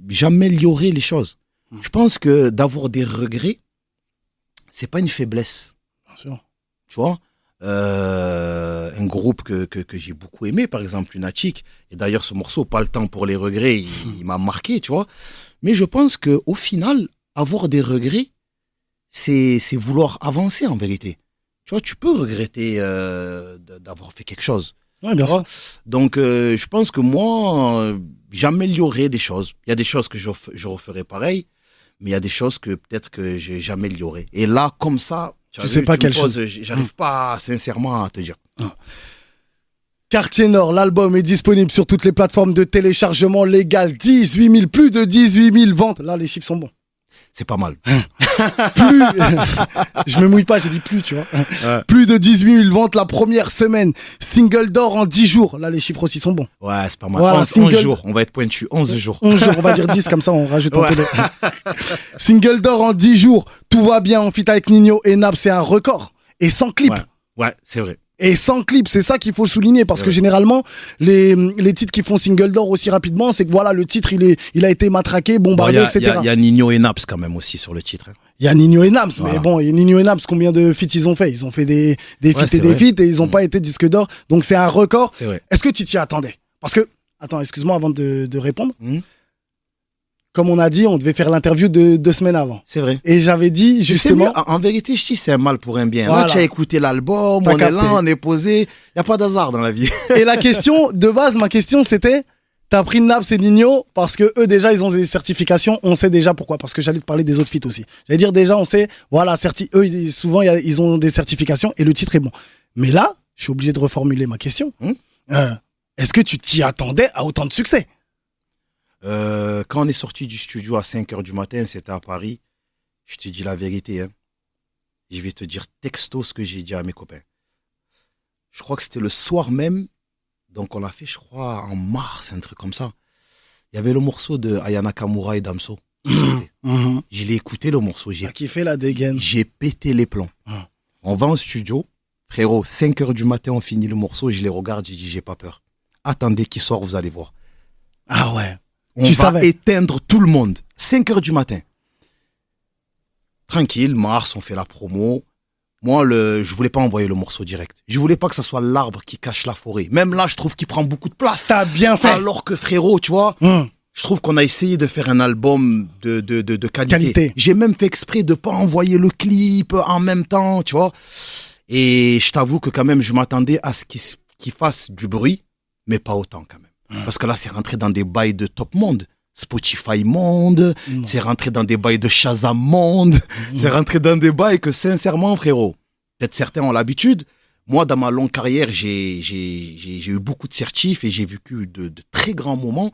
j'améliorer les choses. Je pense que d'avoir des regrets, c'est pas une faiblesse. Bien sûr. Tu vois Euh, un groupe que, que, que j'ai beaucoup aimé, par exemple Lunatic. Et d'ailleurs, ce morceau, Pas le temps pour les regrets, il, il m'a marqué, tu vois. Mais je pense que au final, avoir des regrets, c'est c'est vouloir avancer en vérité. Tu vois, tu peux regretter euh, d'avoir fait quelque chose. Ouais, bien sûr. Donc, euh, je pense que moi, j'améliorerai des choses. Il y a des choses que je, ref- je referai pareil, mais il y a des choses que peut-être que j'ai- j'améliorerai. Et là, comme ça, Tu sais pas me quelle poses, chose. J'arrive pas sincèrement à te dire. Quartier Nord, l'album est disponible sur toutes les plateformes de téléchargement légal. 18 000, plus de 18 000 ventes. Là, les chiffres sont bons. C'est pas mal. Plus, je me mouille pas, j'ai dit plus, tu vois. Ouais. Plus de 18 000 ventes la première semaine. Single d'or en 10 jours. Là, les chiffres aussi sont bons. Ouais, c'est pas mal. Voilà, 11, single- 11 jours, on va être pointu. 11 jours. 11 jours, on va dire 10, comme ça, on rajoute un Ouais. peu de... Single d'or en 10 jours. Tout va bien, on fit avec Nino et Nap, c'est un record. Et sans clip. Ouais, ouais c'est vrai. Et sans clip, c'est ça qu'il faut souligner parce que généralement les, les titres qui font single d'or aussi rapidement, c'est que voilà le titre il est il a été matraqué, Bon, bombardé, y, a- etc. il y a- il y a Nino et Naps quand même aussi sur le titre. hein. Il y a Nino et Naps, mais bon, et Nino et Naps, combien de feats ils ont fait? Ils ont fait des des feats et des feats et ils ont Mm. pas été disque d'or, donc c'est un record. Est-ce que tu t'y attendais? Parce que attends, excuse-moi avant de, de répondre. Mm. Comme on a dit, on devait faire l'interview de deux semaines avant. C'est vrai. Et j'avais dit justement, en, en vérité, je dis c'est un mal pour un bien. Voilà. Là, tu as écouté l'album, on est capté. là, on est posé. Il n'y a pas d'hasard dans la vie. Et la question de base, ma question c'était T'as pris Naps et Nino parce que eux déjà ils ont des certifications, on sait déjà pourquoi parce que j'allais te parler des autres feats aussi. J'allais dire déjà on sait voilà certi eux souvent ils ont des certifications et le titre est bon. Mais là, je suis obligé de reformuler ma question. Hmm. Euh, Est-ce que tu t'y attendais à autant de succès? Euh, quand on est sorti du studio à 5 heures du matin, c'était à Paris. Je te dis la vérité. Hein. Je vais te dire texto ce que j'ai dit à mes copains. Je crois que c'était le soir même. Donc on l'a fait, je crois, en mars, un truc comme ça. Il y avait le morceau de Ayana Kamura et Damso. qui sortait. Je l'ai écouté le morceau. J'ai kiffé la dégaine. J'ai pété les plombs. Ah. On va en studio. Frérot, 5 heures du matin, on finit le morceau. Je les regarde, j'ai dit, j'ai pas peur. Attendez qu'il sort, vous allez voir. Ah ouais. On Tu va savais. éteindre tout le monde. 5 heures du matin. Tranquille, mars, on fait la promo. Moi, le, je voulais pas envoyer le morceau direct. Je voulais pas que ça soit l'arbre qui cache la forêt. Même là, je trouve qu'il prend beaucoup de place. T'as bien fait. Alors que frérot, tu vois, Hum. je trouve qu'on a essayé de faire un album de, de, de, de qualité. Qualité. J'ai même fait exprès de pas envoyer le clip en même temps, tu vois. Et je t'avoue que quand même, je m'attendais à ce qu'il fasse du bruit, mais pas autant quand même. Parce que là, c'est rentré dans des bails de top monde. Spotify monde, Non. c'est rentré dans des bails de Shazam monde, c'est rentré dans des bails que sincèrement, frérot, peut-être certains ont l'habitude. Moi, dans ma longue carrière, j'ai eu beaucoup de certifs et j'ai vécu de, de très grands moments.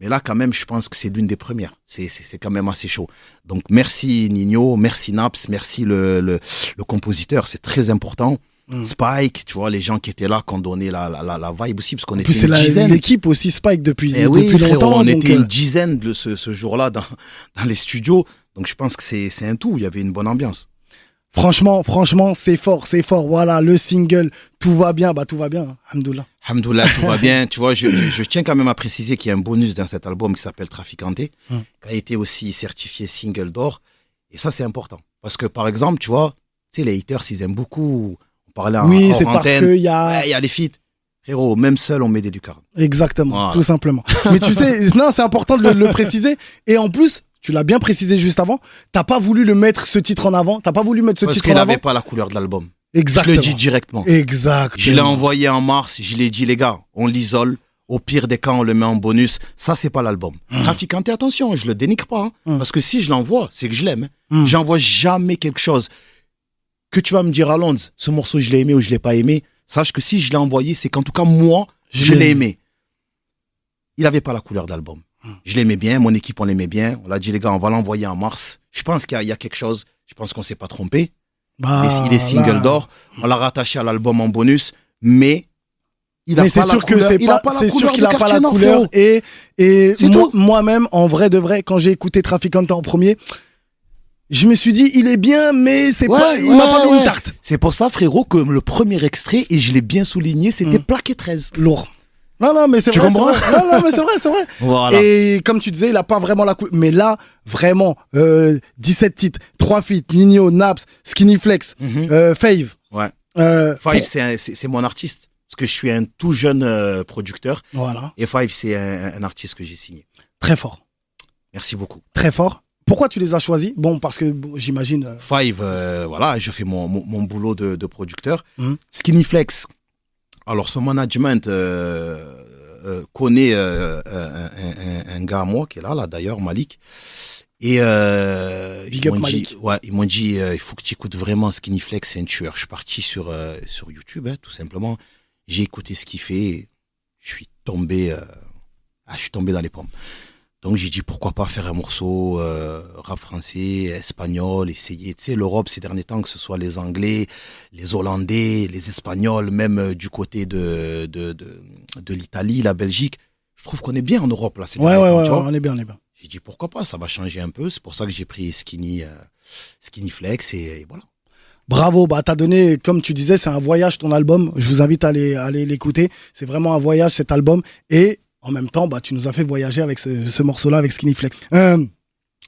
Mais là, quand même, je pense que c'est l'une des premières. C'est quand même assez chaud. Donc, merci Nino, merci Naps, merci le, le, le compositeur. C'est très important. Mm. Spike, tu vois, les gens qui étaient là, qui ont donné la, la, la, la vibe aussi, parce qu'on était une dizaine. l'équipe aussi Spike depuis Eh oui, depuis frérot, longtemps. on donc, était euh, une dizaine le- ce, ce jour-là dans, dans les studios. Donc, je pense que c'est un tout. Il y avait une bonne ambiance. Franchement, franchement, c'est fort, c'est fort. Voilà, le single, tout va bien, bah tout va bien, Alhamdoulilah. Alhamdoulilah, tout va bien. Tu vois, je, je, je tiens quand même à préciser qu'il y a un bonus dans cet album qui s'appelle Traficanté, Hum. qui a été aussi certifié single d'or. Et ça, c'est important. Parce que, par exemple, tu vois, tu sais, les haters, ils aiment beaucoup. On parlait en oui, c'est parce qu'il y a Ouais, il y a les feats. Frérot, même seul, on met des lucarnes. exactement, Voilà. tout simplement. Mais tu sais, non, c'est important de le, le préciser. Et en plus, tu l'as bien précisé juste avant. T'as pas voulu le mettre ce titre en avant. T'as pas voulu mettre ce Parce titre qu'il en avant. n'avait pas la couleur de l'album. Exactement. Je le dis directement. Exactement. Je l'ai envoyé en mars, je l'ai dit, les gars, on l'isole. Au pire des cas, on le met en bonus. Ça, c'est pas l'album. Traficanté, attention, je le dénigre pas. hein. Hum. Parce que si je l'envoie, c'est que je l'aime. hein. Hum. J'envoie jamais quelque chose que tu vas me dire, Alonso, ce morceau, je l'ai aimé ou je l'ai pas aimé. Sache que si je l'ai envoyé, c'est qu'en tout cas, moi, je, Je l'ai aimé. Il avait pas la couleur d'album. Je l'aimais bien, mon équipe, on l'aimait bien. On l'a dit, les gars, on va l'envoyer en mars. Je pense qu'il y, a- il y a quelque chose. Je pense qu'on s'est pas trompé. Bah, Il est- single d'or. On l'a rattaché à l'album en bonus, mais il a mais pas c'est la sûr que couleur. c'est pas, c'est sûr qu'il a pas la couleur et et moi-même en vrai de vrai quand j'ai écouté Traffic Hunter en premier je me suis dit il est bien mais c'est Ouais, pas il ouais, m'a pas mis ouais. une tarte C'est pour ça, frérot, que le premier extrait, et je l'ai bien souligné, c'était Mm. plaqué 13. lourd non non mais c'est vrai c'est comprends vrai. non non mais c'est vrai c'est vrai Voilà. et comme tu disais il a pas vraiment la couleur mais là vraiment euh, 17 titres 3 feats Nino Naps Skinny Flex Mhm. euh, Fave Ouais. euh, Five, pour- c'est mon artiste. Parce que je suis un tout jeune euh, producteur. voilà Et Five, c'est un, un artiste que j'ai signé. très fort Merci beaucoup. très fort pourquoi tu les as choisis? Bon parce que bon, j'imagine euh, Five, euh, voilà, je fais mon, mon, mon boulot de, de producteur. Mhm. Skinny Flex, alors son management euh, euh, connaît un, un- un- un gars à moi qui est là, là d'ailleurs, Malik. Et ils m'ont dit, ouais, ils m'ont dit, il faut que tu écoutes vraiment Skinny Flex, c'est un tueur. Je suis parti sur sur YouTube, hein, tout simplement. J'ai écouté ce qu'il fait. Je suis tombé, ah, je suis tombé dans les pommes. Donc j'ai dit pourquoi pas faire un morceau euh, rap français, espagnol, essayer. Tu sais, l'Europe ces derniers temps, que ce soit les Anglais, les Hollandais, les Espagnols, même euh, du côté de de, de, de l'Italie, la Belgique. Je trouve qu'on est bien en Europe là ces ouais derniers ouais temps, ouais tu vois. on est bien on est bien J'ai dit pourquoi pas, ça va changer un peu. C'est pour ça que j'ai pris Skinny, euh, Skinny Flex et, et voilà. Bravo, bah t'as donné, comme tu disais, c'est un voyage ton album. Je vous invite à aller, à aller l'écouter. C'est vraiment un voyage cet album. Et en même temps, bah tu nous as fait voyager avec ce, ce morceau-là, avec Skinny Flex. Euh,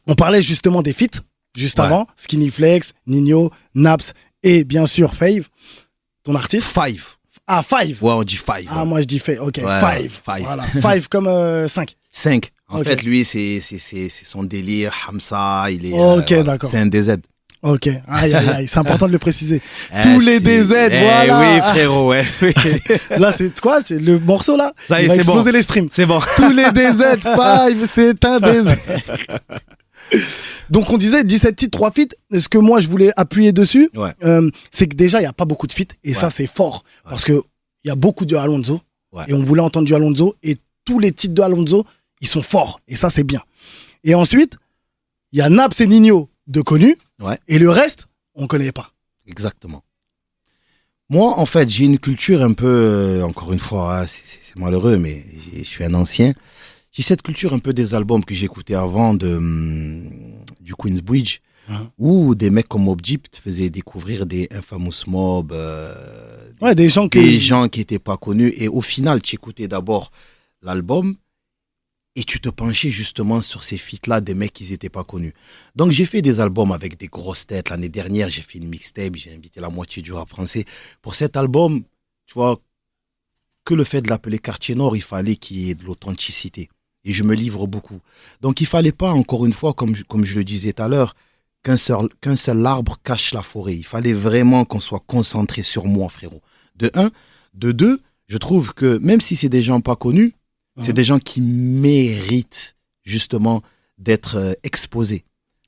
on parlait justement des feats juste Ouais. avant. Skinny Flex, Nino, Naps et bien sûr Fave, ton artiste. Five. Ah Five. Ouais, on dit five. Ah ouais. moi je dis Fave. Ok, Ouais, Five. Five. Voilà. Five comme 5. 5. En fait, lui, c'est son délire. Hamza, il est. Ok, voilà. d'accord. C'est un DZ. Ok. Aïe aïe aïe. C'est important de le préciser. Eh, Tous les DZ, Eh voilà. Oui, frérot, ouais. oui. Là c'est quoi? C'est le morceau là? Ça y est, c'est bon. les streams. C'est bon. Tous les DZ5, c'est un DZ. Donc on disait 17 titres, 3 feats. Ce que moi je voulais appuyer dessus, Ouais. euh, c'est que déjà il n'y a pas beaucoup de feats et ça c'est fort parce que il y a beaucoup de Alonso et on voulait entendre du Alonso et tous les titres de Alonso ils sont forts et ça c'est bien. Et ensuite il y a Naps et Nino de connus Ouais. et le reste on connaît pas. Exactement. Moi, en fait, j'ai une culture un peu, euh, encore une fois, hein, c'est- malheureux, mais je suis un ancien. J'ai cette culture un peu des albums que j'écoutais avant de, hum, du Queensbridge, Mhm. où des mecs comme Mob Deep te faisaient découvrir des Infamous Mob, euh, Ouais, des gens que des gens qui étaient pas connus. Et au final, tu écoutais d'abord l'album et tu te penchais justement sur ces feats-là des mecs qui n'étaient pas connus. Donc j'ai fait des albums avec des grosses têtes. L'année dernière, j'ai fait une mixtape, j'ai invité la moitié du rap français. Pour cet album, tu vois, que le fait de l'appeler Quartier Nord, il fallait qu'il y ait de l'authenticité. Et je me livre beaucoup. Donc il fallait pas, encore une fois, comme, comme je le disais tout à l'heure, qu'un seul, qu'un seul arbre cache la forêt. Il fallait vraiment qu'on soit concentré sur moi, frérot. De un. De deux, je trouve que même si c'est des gens pas connus, c'est des gens qui méritent justement d'être euh, exposés.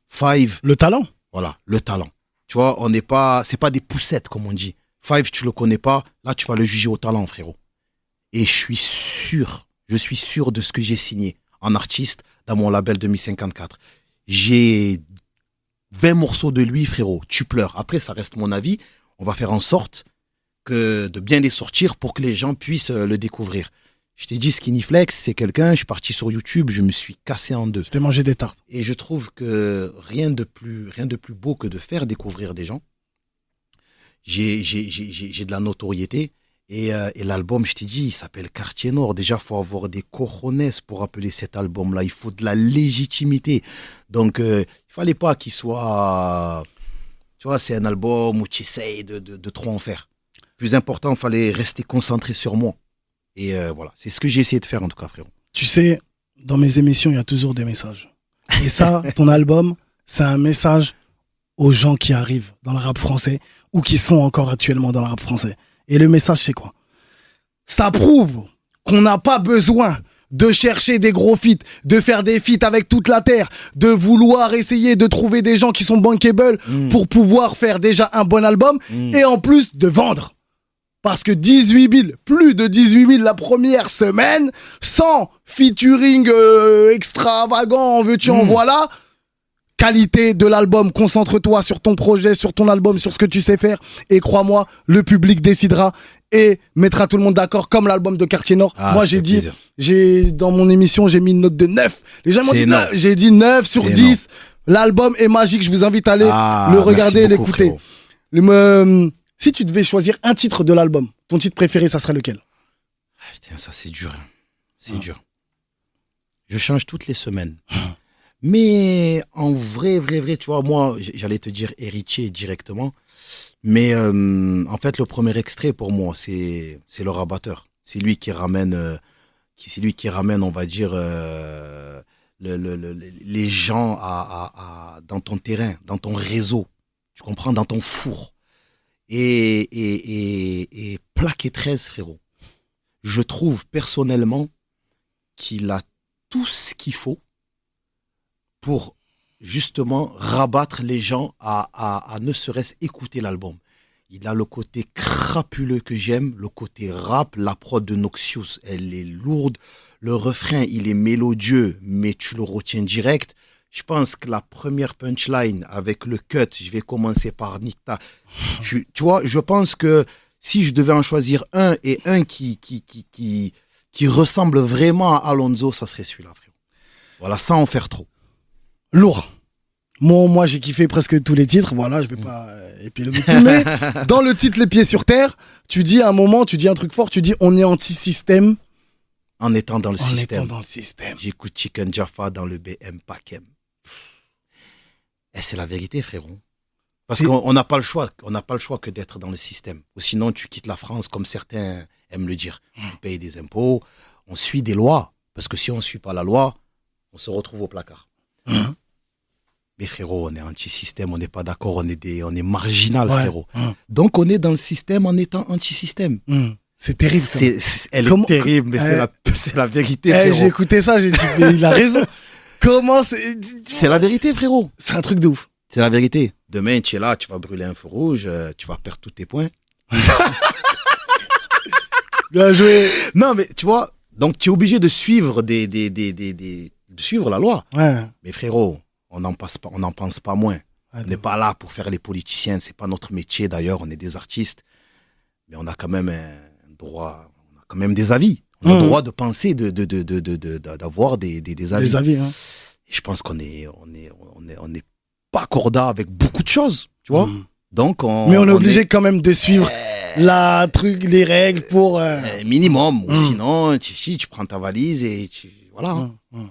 Five, le talent. voilà, le talent. Tu vois, on n'est pas, c'est pas des poussettes comme on dit. Five, tu le connais pas, là tu vas le juger au talent, frérot. Et je suis sûr, je suis sûr de ce que j'ai signé en artiste dans mon label 2054. J'ai 20 morceaux de lui, frérot. Tu pleures. Après, ça reste mon avis. On va faire en sorte que de bien les sortir pour que les gens puissent euh, le découvrir. Je t'ai dit, Skinny Flex, c'est quelqu'un, je suis parti sur YouTube, je me suis cassé en deux. C'était manger des tartes. Et je trouve que rien de plus, rien de plus beau que de faire découvrir des gens. J'ai, j'ai, j'ai, j'ai j'ai de la notoriété. Et, euh, et l'album, je t'ai dit, il s'appelle Quartier Nord. Déjà, il faut avoir des cojones pour appeler cet album-là. Il faut de la légitimité. Donc, euh, il fallait pas qu'il soit... Tu vois, c'est un album où tu essayes de, de, de trop en faire. Plus important, il fallait rester concentré sur moi. Et euh, voilà, c'est ce que j'ai essayé de faire en tout cas, frérot. Tu sais, dans mes émissions, il y a toujours des messages. Et ça, ton album, c'est un message aux gens qui arrivent dans le rap français ou qui sont encore actuellement dans le rap français. Et le message, c'est quoi? Ça prouve qu'on n'a pas besoin de chercher des gros feats, de faire des feats avec toute la terre, de vouloir essayer de trouver des gens qui sont bankable Mm. pour pouvoir faire déjà un bon album Mm. et en plus de vendre. Parce que 18 000, plus de 18 000 la première semaine, sans featuring euh, extravagant, en veux-tu, en Mm. voilà. Qualité de l'album, concentre-toi sur ton projet, sur ton album, sur ce que tu sais faire. Et crois-moi, le public décidera et mettra tout le monde d'accord, comme l'album de Quartier Nord. Ah, Moi, j'ai dit, j'ai, dans mon émission, j'ai mis une note de 9. Les gens m'ont dit énorme. 9. J'ai dit 9 sur C'est 10. L'album est magique. Je vous invite à aller Ah, le regarder et l'écouter. Le Si tu devais choisir un titre de l'album, ton titre préféré, ça serait lequel? Ah, Putain, ça c'est dur. hein. C'est Ah. dur. Je change toutes les semaines. Mais en vrai, vrai, vrai, tu vois, moi, j'allais te dire héritier directement. Mais euh, en fait, le premier extrait pour moi, c'est c'est le rabatteur. C'est lui qui ramène, euh, c'est lui qui ramène, on va dire, euh, le, le- le- les gens à, à- à- dans ton terrain, dans ton réseau. Tu comprends, dans ton four. Et et plaqué 13, frérot. Je trouve personnellement qu'il a tout ce qu'il faut pour justement rabattre les gens à, à, à ne serait-ce écouter l'album. Il a le côté crapuleux que j'aime, le côté rap, la prod de Noxious, elle est lourde, le refrain, il est mélodieux, mais tu le retiens direct. Je pense que la première punchline avec le cut, je vais commencer par Nicta. Tu, tu vois, je pense que si je devais en choisir un et un qui, qui, qui, qui, qui ressemble vraiment à Alonso, ça serait celui-là, frérot. Voilà, sans en faire trop. Lourd. Moi, moi j'ai kiffé presque tous les titres. Voilà, je vais pas euh, épiloguer dessus, mais dans le titre Les pieds sur terre, tu dis à un moment, tu dis un truc fort, tu dis on est anti-système En étant dans le en étant système. dans le système. J'écoute Chicken Jaffa dans le BM Pakem. Et c'est la vérité, frérot. Parce qu'on on n'a pas le choix. On n'a pas le choix que d'être dans le système. Ou sinon, tu quittes la France, comme certains aiment le dire. On paye des impôts, on suit des lois. Parce que si on ne suit pas la loi, on se retrouve au placard. Mhm. Mais frérot, on est anti-système, on n'est pas d'accord, on est des, on est marginal, Ouais. frérot. Hum, Donc on est dans le système en étant anti-système. C'est terrible. c'est- elle Comment- est terrible, mais Eh, c'est la, c'est la vérité, Eh, j'ai écouté ça, j'ai dit, mais il a raison. Comment c'est. C'est la vérité, frérot. C'est un truc de ouf. C'est la vérité. Demain, tu es là, tu vas brûler un feu rouge, euh, tu vas perdre tous tes points. Bien joué. Non, mais tu vois, donc tu es obligé de suivre des, des, des, des, des- de suivre la loi. Ouais. Mais frérot, on n'en passe pas, on n'en pense pas moins. Ouais, On n'est pas là pour faire les politiciens, c'est pas notre métier d'ailleurs, on est des artistes. Mais on a quand même un droit, on a quand même des avis. On a le droit de penser, de, de, de, de, de, de- d'avoir des, des, des avis. Des avis, hein. Je pense qu'on est, on est, on est, on est pas corda avec beaucoup de choses, tu vois. Hum. Donc on, Mais on est obligé quand même de suivre la truc, les règles pour. euh, Euh, minimum. Ou Mm. sinon, tu, si, tu prends ta valise et tu, voilà. hein.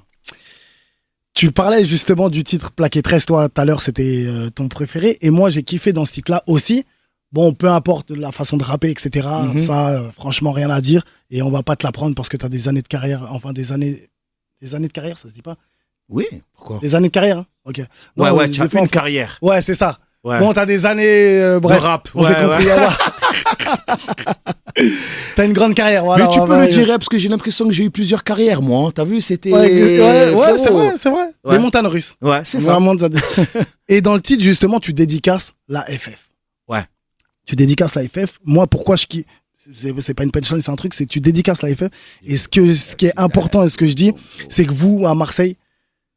Tu parlais justement du titre Plaqué 13, toi, tout à l'heure, c'était euh, ton préféré. Et moi, j'ai kiffé dans ce titre-là aussi. Bon, peu importe la façon de rapper, etc. Mhm. Ça, euh, franchement, rien à dire. Et on va pas te l'apprendre parce que tu as des années de carrière. Enfin, des années. Des années de carrière, ça se dit pas Oui, pourquoi? Des années de carrière, hein Ok. Ouais, Non, ouais, des tu as fois, une carrière. Ouais, c'est ça. Ouais. Bon, t'as des années. euh, bref, de rap. on ouais, s'est compris. t'as une grande carrière, voilà. Mais tu peux le dire, hein, parce que j'ai l'impression que j'ai eu plusieurs carrières, moi. hein. T'as vu, c'était. Ouais, ouais, ouais, frérot. c'est vrai, c'est vrai. Les montagnes russes. Ouais, c'est ça. Vraiment, Et dans le titre, justement, tu dédicaces la FF. Tu dédicaces la FF. Moi, pourquoi je qui c'est pas une punchline, c'est un truc, c'est tu dédicaces la FF. Et ce que ce qui est important et ce que je dis, c'est que vous à Marseille,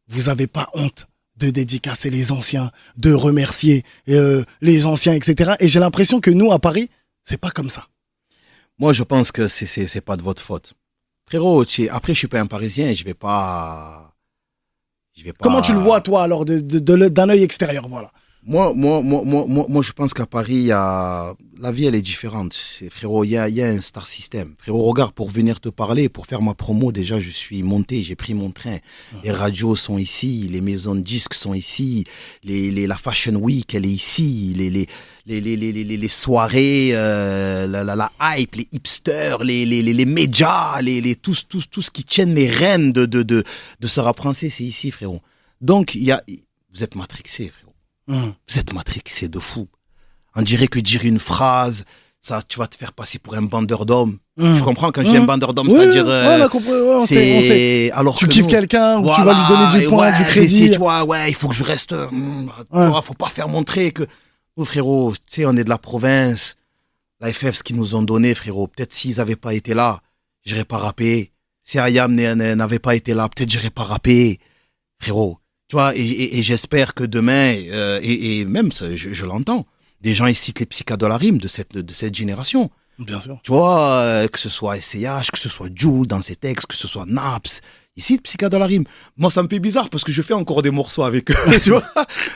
vous avez pas honte de dédicacer les anciens, de remercier euh, les anciens, etc. Et j'ai l'impression que nous à Paris, c'est pas comme ça. Moi, je pense que c'est, c'est, pas de votre faute. Frérot, tu- après, je suis pas un Parisien, je vais pas. Je vais pas. Comment tu le vois toi alors de, de- de d'un œil extérieur, voilà. Moi, moi, moi, moi, moi, je pense qu'à Paris, y a... la vie, elle est différente. Frérot, il y a, y a un star system. Frérot, regarde, pour venir te parler, pour faire ma promo, déjà, je suis monté, j'ai pris mon train. Les radios sont ici, les maisons de disques sont ici, les, les, la Fashion Week, elle est ici, les, les, les, les, les, les, soirées, euh, la, la, la hype, les hipsters, les, les, les, médias, les, les, tous, tous, tous qui tiennent les rênes de, de, de, de ce rap français, c'est ici, frérot. Donc, il y a, vous êtes matrixés, frérot. Hum. Vous êtes matrixé de fou. On dirait que dire une phrase, ça, tu vas te faire passer pour un bandeur d'hommes. Hum. Tu comprends quand je dis un Hum. bandeur d'hommes, Oui, c'est-à-dire. ouais, euh, compris, ouais, on sait, on sait. c'est alors Tu que kiffes quelqu'un ou tu vas lui donner du point, ouais, du crédit. tu vois, ouais, il faut que je reste. vois, faut pas faire montrer que. Oh, frérot, tu sais, on est de la province. la FF, ce qu'ils nous ont donné, frérot, peut-être s'ils n'avaient pas été là, j'aurais pas rappé. Si Ayam n'a- n'a- n'avait pas été là, peut-être j'aurais pas rappé. Frérot, tu vois, et, et- et j'espère que demain, euh, et, et même, ça, je, je l'entends, des gens, ils citent les psychas de la rime de cette, de cette génération. Bien sûr. Tu vois, euh, que ce soit SCH, que ce soit Jules dans ses textes, que ce soit Naps, ici, Psycha dans la rime. Moi, ça me fait bizarre parce que je fais encore des morceaux avec eux, tu vois.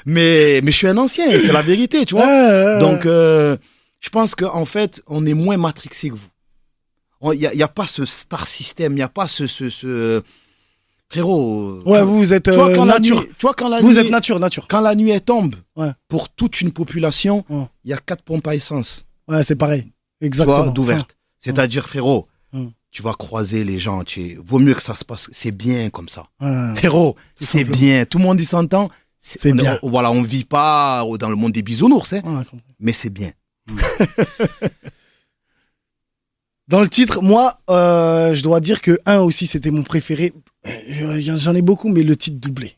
Mais, mais je suis un ancien, c'est la vérité, tu vois. Donc, euh, je pense qu'en en fait, on est moins matrixé que vous. Il n'y a, y a pas ce star system, il n'y a pas ce, ce, ce... Frérot. Ouais, quand- vous, êtes euh, quand la nuit, nature. quand la Vous nuit, êtes nature, nature. quand la nuit elle tombe, Ouais. pour toute une population, il Ouais. y a quatre pompes à essence Ouais, c'est pareil. Exactement. C'est-à-dire, frérot, tu vas croiser les gens, tu vaut mieux que ça se passe, c'est bien comme ça. Frérot, c'est bien, tout le monde y s'entend. C'est bien. on- voilà, on vit pas dans le monde des bisounours, hein, mais c'est bien. Dans le titre, moi, euh, je dois dire que un aussi, c'était mon préféré. Euh, J'en ai beaucoup, mais le titre doublé.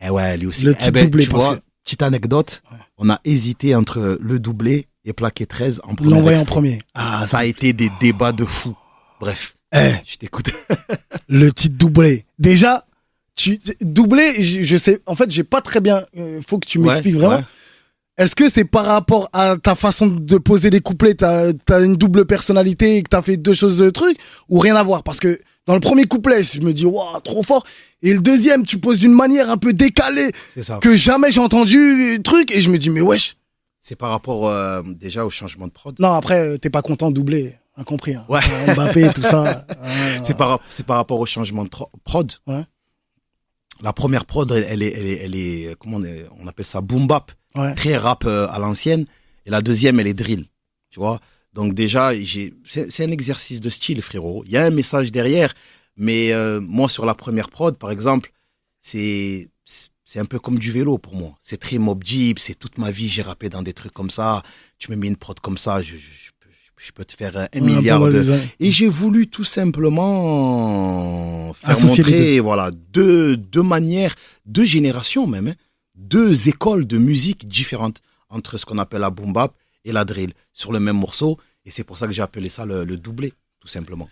Eh ouais, lui aussi. Le Eh titre ben, doublé, tu parce vois, que- petite anecdote, Ouais. on a hésité entre le doublé et plaqué 13 en premier. L'envoyer en premier. Ah, ça a été des débats de fou. Bref, Eh, je t'écoute. le titre doublé. Déjà, tu doublé, je, je sais. En fait, j'ai pas très bien. euh, faut que tu m'expliques Ouais, vraiment. ouais. Est-ce que c'est par rapport à ta façon de poser des couplets, t'as as une double personnalité et que t'as fait deux choses de trucs ou rien à voir? Parce que dans le premier couplet, je me dis waouh trop fort, et le deuxième, tu poses d'une manière un peu décalée ça. que jamais j'ai entendu euh, truc et je me dis mais wesh. C'est par rapport euh, déjà au changement de prod. Non après euh, t'es pas content de doubler, incompris. Hein. Ouais. Mbappé tout ça. C'est par, c'est par rapport au changement de prod. Ouais. La première prod, elle, est, elle est, elle est, comment on, est- on appelle ça, boom bap, Ouais. très rap euh, à l'ancienne. Et la deuxième, elle est drill, tu vois? Donc déjà, c'est, c'est un exercice de style, frérot. Il y a un message derrière, mais euh, moi sur la première prod, par exemple, c'est, c'est un peu comme du vélo pour moi. C'est très mob deep, c'est toute ma vie, j'ai rappé dans des trucs comme ça. Tu me mets une prod comme ça, je, je, je peux, te faire un Ouais, milliard de, et j'ai voulu tout simplement faire Associer montrer voilà, deux, deux manières, deux générations même, hein, deux écoles de musique différentes entre ce qu'on appelle la boom bap et la drill sur le même morceau. Et c'est pour ça que j'ai appelé ça le, le doublé, tout simplement.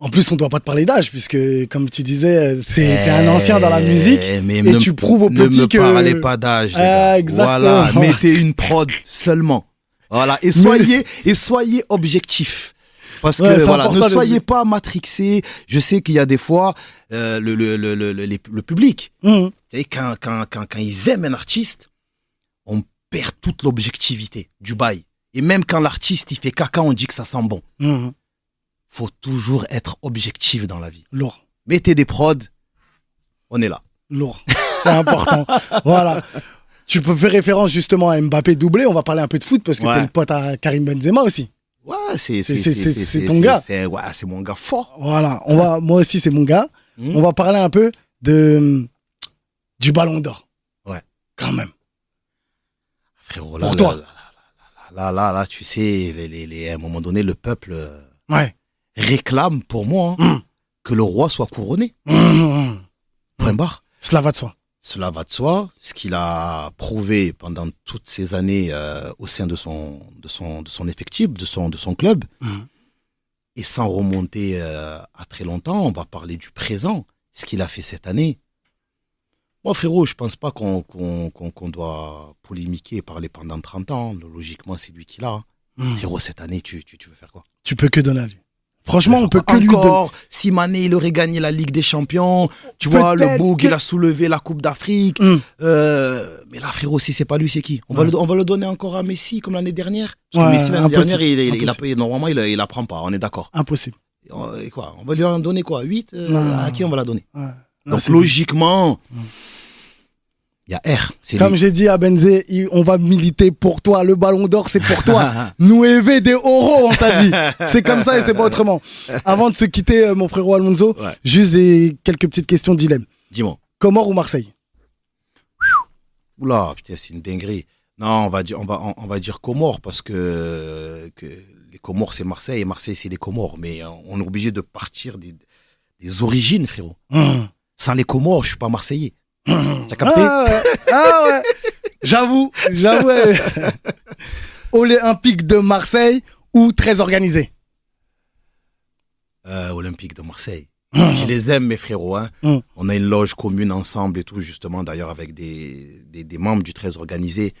En plus on doit pas te parler d'âge puisque comme tu disais t'es t'es un ancien dans la Eh, musique. mais et ne, tu prouves aux ne petits me que- parlez pas d'âge. Ah. Voilà, mettez une prod seulement. Voilà, et soyez, et soyez objectif. Parce Ouais, que voilà, ne soyez pas matrixé. Je sais qu'il y a des fois euh, le, le, le, le, le- les- le public, savez, quand, quand, quand, quand ils aiment un artiste, on perd toute l'objectivité du bail. Et même quand l'artiste il fait caca, on dit que ça sent bon. Mhm. Faut toujours être objectif dans la vie. Lourd. Mettez des prods, on est là. Lourd. C'est important. voilà. Tu peux faire référence justement à Mbappé doublé. On va parler un peu de foot parce que Ouais. t'es le pote à Karim Benzema aussi. Ouais, c'est ton gars. C'est ouais, mon gars fort. Voilà. On va, moi aussi, c'est mon gars. Hmm. On va parler un peu de, du ballon d'or. Ouais. Quand même. Frérot, Pour là, toi. Là, là, là, là, là, tu sais, les, les, les- à un moment donné, le peuple euh, Ouais. réclame pour moi hein, Mm. que le roi soit couronné. Mmh. Point barre. Cela va de soi. Cela va de soi. Ce qu'il a prouvé pendant toutes ces années euh, au sein de son, de son, de son effectif, de son, de son club. Mhm. Et sans remonter euh, à très longtemps, on va parler du présent, ce qu'il a fait cette année. Moi, frérot, je pense pas qu'on doit polémiquer et parler pendant 30 ans. Logiquement, c'est lui qui l'a. Mmh. Frérot, cette année, tu, tu, tu veux faire quoi? Tu peux que donner à lui. Franchement, on peut que lui donner. Encore, si Mané, il aurait gagné la Ligue des Champions, tu vois, le Boug, que- il a soulevé la Coupe d'Afrique. Mmh. Euh, mais là, frérot, si c'est pas lui, c'est qui on va, le, on va le donner encore à Messi, comme l'année dernière Parce que Ouais, Messi, l'année impossible, dernière, il, il, il a impossible. payé, normalement, il, il apprend pas, on est d'accord. Impossible. Et quoi On va lui en donner quoi 8 Non. À qui on va la donner Ouais. Donc, lui. logiquement, Mm. Il y a R, Comme j'ai dit à Benzé, on va militer pour toi. Le ballon d'or, c'est pour toi. Nous élever des euros, on t'a dit. C'est comme ça et c'est pas autrement. Avant de se quitter, euh, mon frérot Alonso, Ouais. juste des- quelques petites questions dilemme. Dis-moi. Comore ou Marseille? Oula, putain, c'est une dinguerie. Non, on va dire, on va, on, on va dire Comores parce que, que les Comores c'est Marseille et Marseille c'est les Comores. Mais euh, on est obligé de partir des, des origines, frérot. Hum. Sans les Comores, je suis pas Marseillais. T'as capté Ah ouais, ah ouais. J'avoue, j'avoue. elle- Olympique de Marseille ou très organisé Euh, Olympique de Marseille. Je les aime, mes frérots. Hein. Mm. On a une loge commune ensemble et tout, justement, d'ailleurs, avec des, des, des membres du 13 organisé.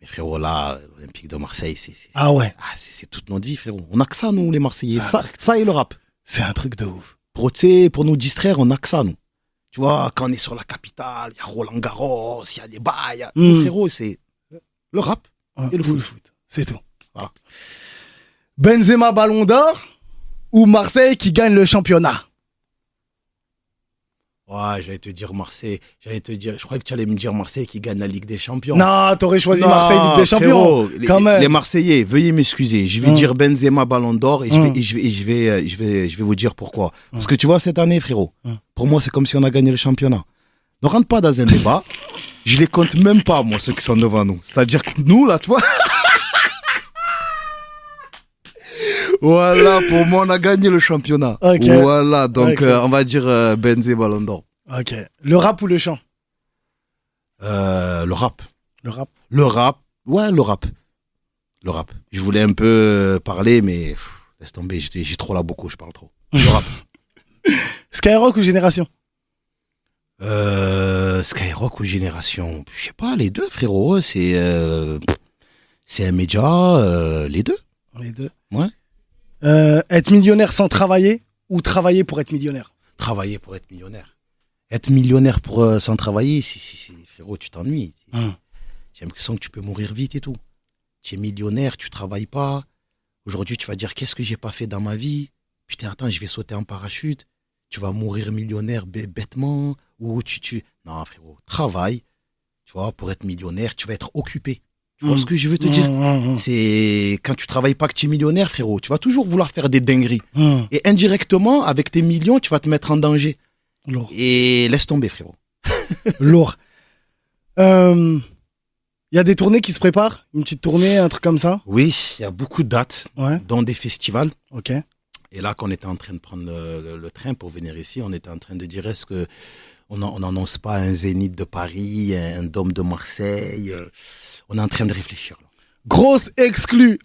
Mes frérots, là, l'Olympique de Marseille, c'est Ah ouais, ah, c'est- toute notre vie, frérot. On a que ça, nous, les Marseillais. C'est un Ça, ça et le rap. c'est un truc de ouf. Pour, pour nous distraire, on a que ça, nous. Tu vois, quand on est sur la capitale, il y a Roland Garros, il y a des bails. il y a- Mm. Nos frérots, c'est le rap. Et le foot. C'est tout. Voilà. Benzema Ballon d'Or ou Marseille qui gagne le championnat? Ouais, j'allais te dire Marseille. J'allais te dire, je crois que tu allais me dire Marseille qui gagne la Ligue des Champions. Non, t'aurais choisi Non, Marseille Ligue des Champions. frérot, les, quand même. les Marseillais, veuillez m'excuser. Je vais Hum. dire Benzema Ballon d'Or et, je Hum. vais, et je vais, et je vais, je vais, je vais vous dire pourquoi. Parce que tu vois, cette année, frérot, Hum. pour moi, c'est comme si on a gagné le championnat. Ne rentre pas dans un débat. je les compte même pas, moi, ceux qui sont devant nous. C'est-à-dire que nous, là, tu vois. voilà, pour moi, on a gagné le championnat. Voilà, donc euh, on va dire euh, Benzema Ballon d'Or. Ok. Le rap ou le chant? Euh, le rap. Le rap. Le rap, ouais, le rap. Le rap. Je voulais un peu parler, mais pff, laisse tomber, j'ai trop là beaucoup, je parle trop. Le rap. Skyrock ou Génération? Euh, Skyrock ou Génération? Je sais pas, les deux, frérot. C'est euh, c'est un média, euh, les deux. Les deux. Ouais. Euh, être millionnaire sans travailler ou travailler pour être millionnaire? Travailler pour être millionnaire. Être millionnaire pour, euh, sans travailler, si, si, si, frérot, tu t'ennuies. Hum. J'ai l'impression que tu peux mourir vite et tout. Tu es millionnaire, tu travailles pas. Aujourd'hui, tu vas dire qu'est-ce que j'ai pas fait dans ma vie? Putain, attends, je vais sauter en parachute. Tu vas mourir millionnaire bêtement. Ou tu, tu. Non, frérot, travaille. Tu vois, pour être millionnaire, tu vas être occupé. Tu vois ce que je veux te dire Hum, hum, hum. C'est quand tu travailles pas que tu es millionnaire, frérot. Tu vas toujours vouloir faire des dingueries. Et indirectement, avec tes millions, tu vas te mettre en danger. Lourd. Et laisse tomber, frérot. Lourd. Euh, Il y a des tournées qui se préparent? Une petite tournée, un truc comme ça? Oui, il y a beaucoup de dates, Ouais, dans des festivals. ok. Et là, quand on était en train de prendre le, le- le train pour venir ici, on était en train de dire est-ce que on n'annonce pas un Zénith de Paris, un Dôme de Marseille euh, On est en train de réfléchir. Là. Grosse exclue.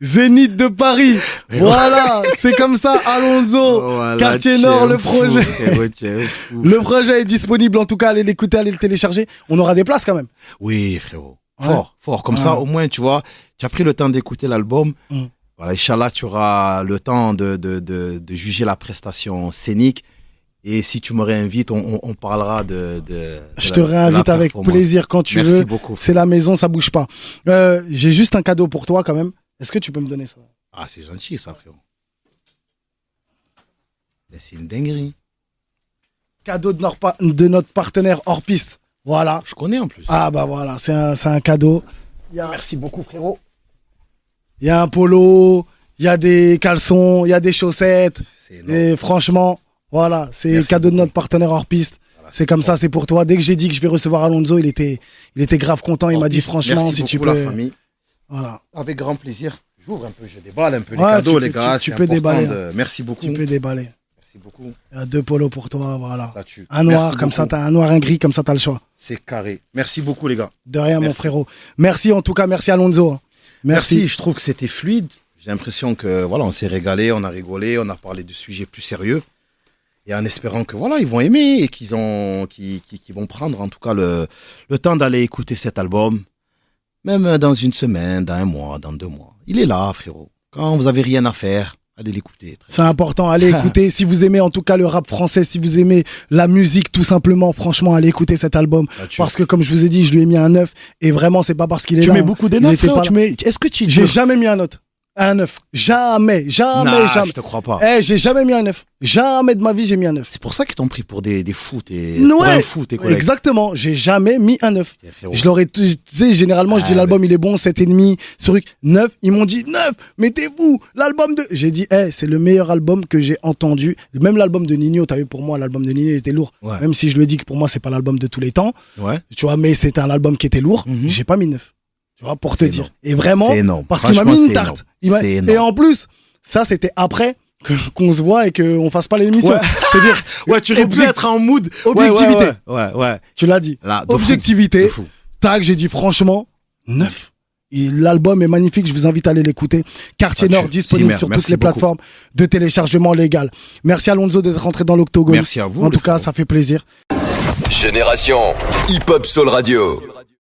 Zénith de Paris. Voilà, c'est comme ça, Alonso. Voilà, Quartier Nord, le projet. fou. Le projet est disponible, en tout cas, allez l'écouter, allez le télécharger. On aura des places quand même. Oui, frérot. Ouais. Fort, fort. Comme Ouais. ça, au moins, tu vois, tu as pris le temps d'écouter l'album. Mm. Voilà, Inch'Allah, tu auras le temps de, de, de, de juger la prestation scénique. Et si tu me réinvites, on, on, on parlera de, de, de Je te la réinvite avec plaisir quand tu Merci veux. beaucoup. C'est la maison, ça bouge pas. Euh, J'ai juste un cadeau pour toi quand même. Est-ce que tu peux me donner ça? Ah, c'est gentil, ça, frérot. Mais C'est une dinguerie. Cadeau de notre, pa- de notre partenaire hors piste. Voilà. Je connais en plus. Ah bah voilà, c'est un, c'est un cadeau. Il y a, Merci beaucoup, frérot. il y a un polo, il y a des caleçons, il y a des chaussettes. Et franchement, voilà, c'est cadeau de notre partenaire hors piste. Voilà, C'est comme ça, c'est pour toi. Dès que j'ai dit que je vais recevoir Alonso, il était, il était grave content. Il m'a dit franchement, merci si tu peux. la famille. Voilà, Avec grand plaisir. J'ouvre un peu, je déballe un peu les cadeaux, tu les peux- gars. tu- peux déballer, de- Merci beaucoup. tu peux déballer. Merci beaucoup. Il y a deux polos pour toi, voilà. Ça. Un noir, Merci comme ça, t'as un noir, un gris, comme ça, t'as le choix. C'est carré. Merci beaucoup, les gars. De rien, mon frérot. Merci en tout cas, merci Alonso. Merci. Merci. Je trouve que c'était fluide. J'ai l'impression que voilà, on s'est régalé, on a rigolé, on a parlé de sujets plus sérieux. Et en espérant que voilà, ils vont aimer et qu'ils ont, vont prendre en tout cas le, le temps d'aller écouter cet album, même dans une semaine, dans un mois, dans deux mois. Il est là, frérot. Quand vous avez rien à faire, allez l'écouter. C'est important, allez écouter. si vous aimez en tout cas le rap français, si vous aimez la musique tout simplement, franchement, allez écouter cet album. Tu Parce que comme je vous ai dit, je lui ai mis un 9 et vraiment, c'est pas parce qu'il est tu là. mets hein. beaucoup de Il notes, était frérot. pas Tu mets... Est-ce que tu J'ai jamais mis un note. Un 9. Jamais, jamais, Nah, jamais. je te crois pas. Eh, j'ai jamais mis un 9. Jamais de ma vie, j'ai mis un 9. C'est pour ça qu'ils t'ont pris pour des, des fous, tes, Ouais, pour un fou, tes collègues. Exactement, j'ai jamais mis un 9. Eh. Je l'aurais, tu sais, généralement, je dis Ah, l'album il est bon, 7,5, ce truc, 9. Ils m'ont dit 9, mettez-vous l'album de. J'ai dit, eh, c'est le meilleur album que j'ai entendu. Même l'album de Nino, t'as vu, pour moi, l'album de Nino il était lourd. Ouais. Même si je lui ai dit que pour moi, c'est pas l'album de tous les temps, Ouais. tu vois, mais c'était un album qui était lourd, Mhm. j'ai pas mis 9. Tu vois, pour te dire. Et vraiment, parce qu'il m'a mis une tarte. Et en plus, ça, c'était après qu'on se voit et qu'on fasse pas l'émission. C'est-à-dire, ouais, tu aurais pu être en mood. Objectivité. Ouais, ouais. Tu l'as dit. Là, Objectivité. Tac, j'ai dit franchement, neuf. L'album est magnifique, je vous invite à aller l'écouter. Quartier bah, Nord, disponible sur toutes les plateformes de téléchargement légal. Merci Alonso d'être rentré dans l'octogone. Merci à vous. En tout cas, ça fait plaisir. Génération Hip Hop Soul Radio.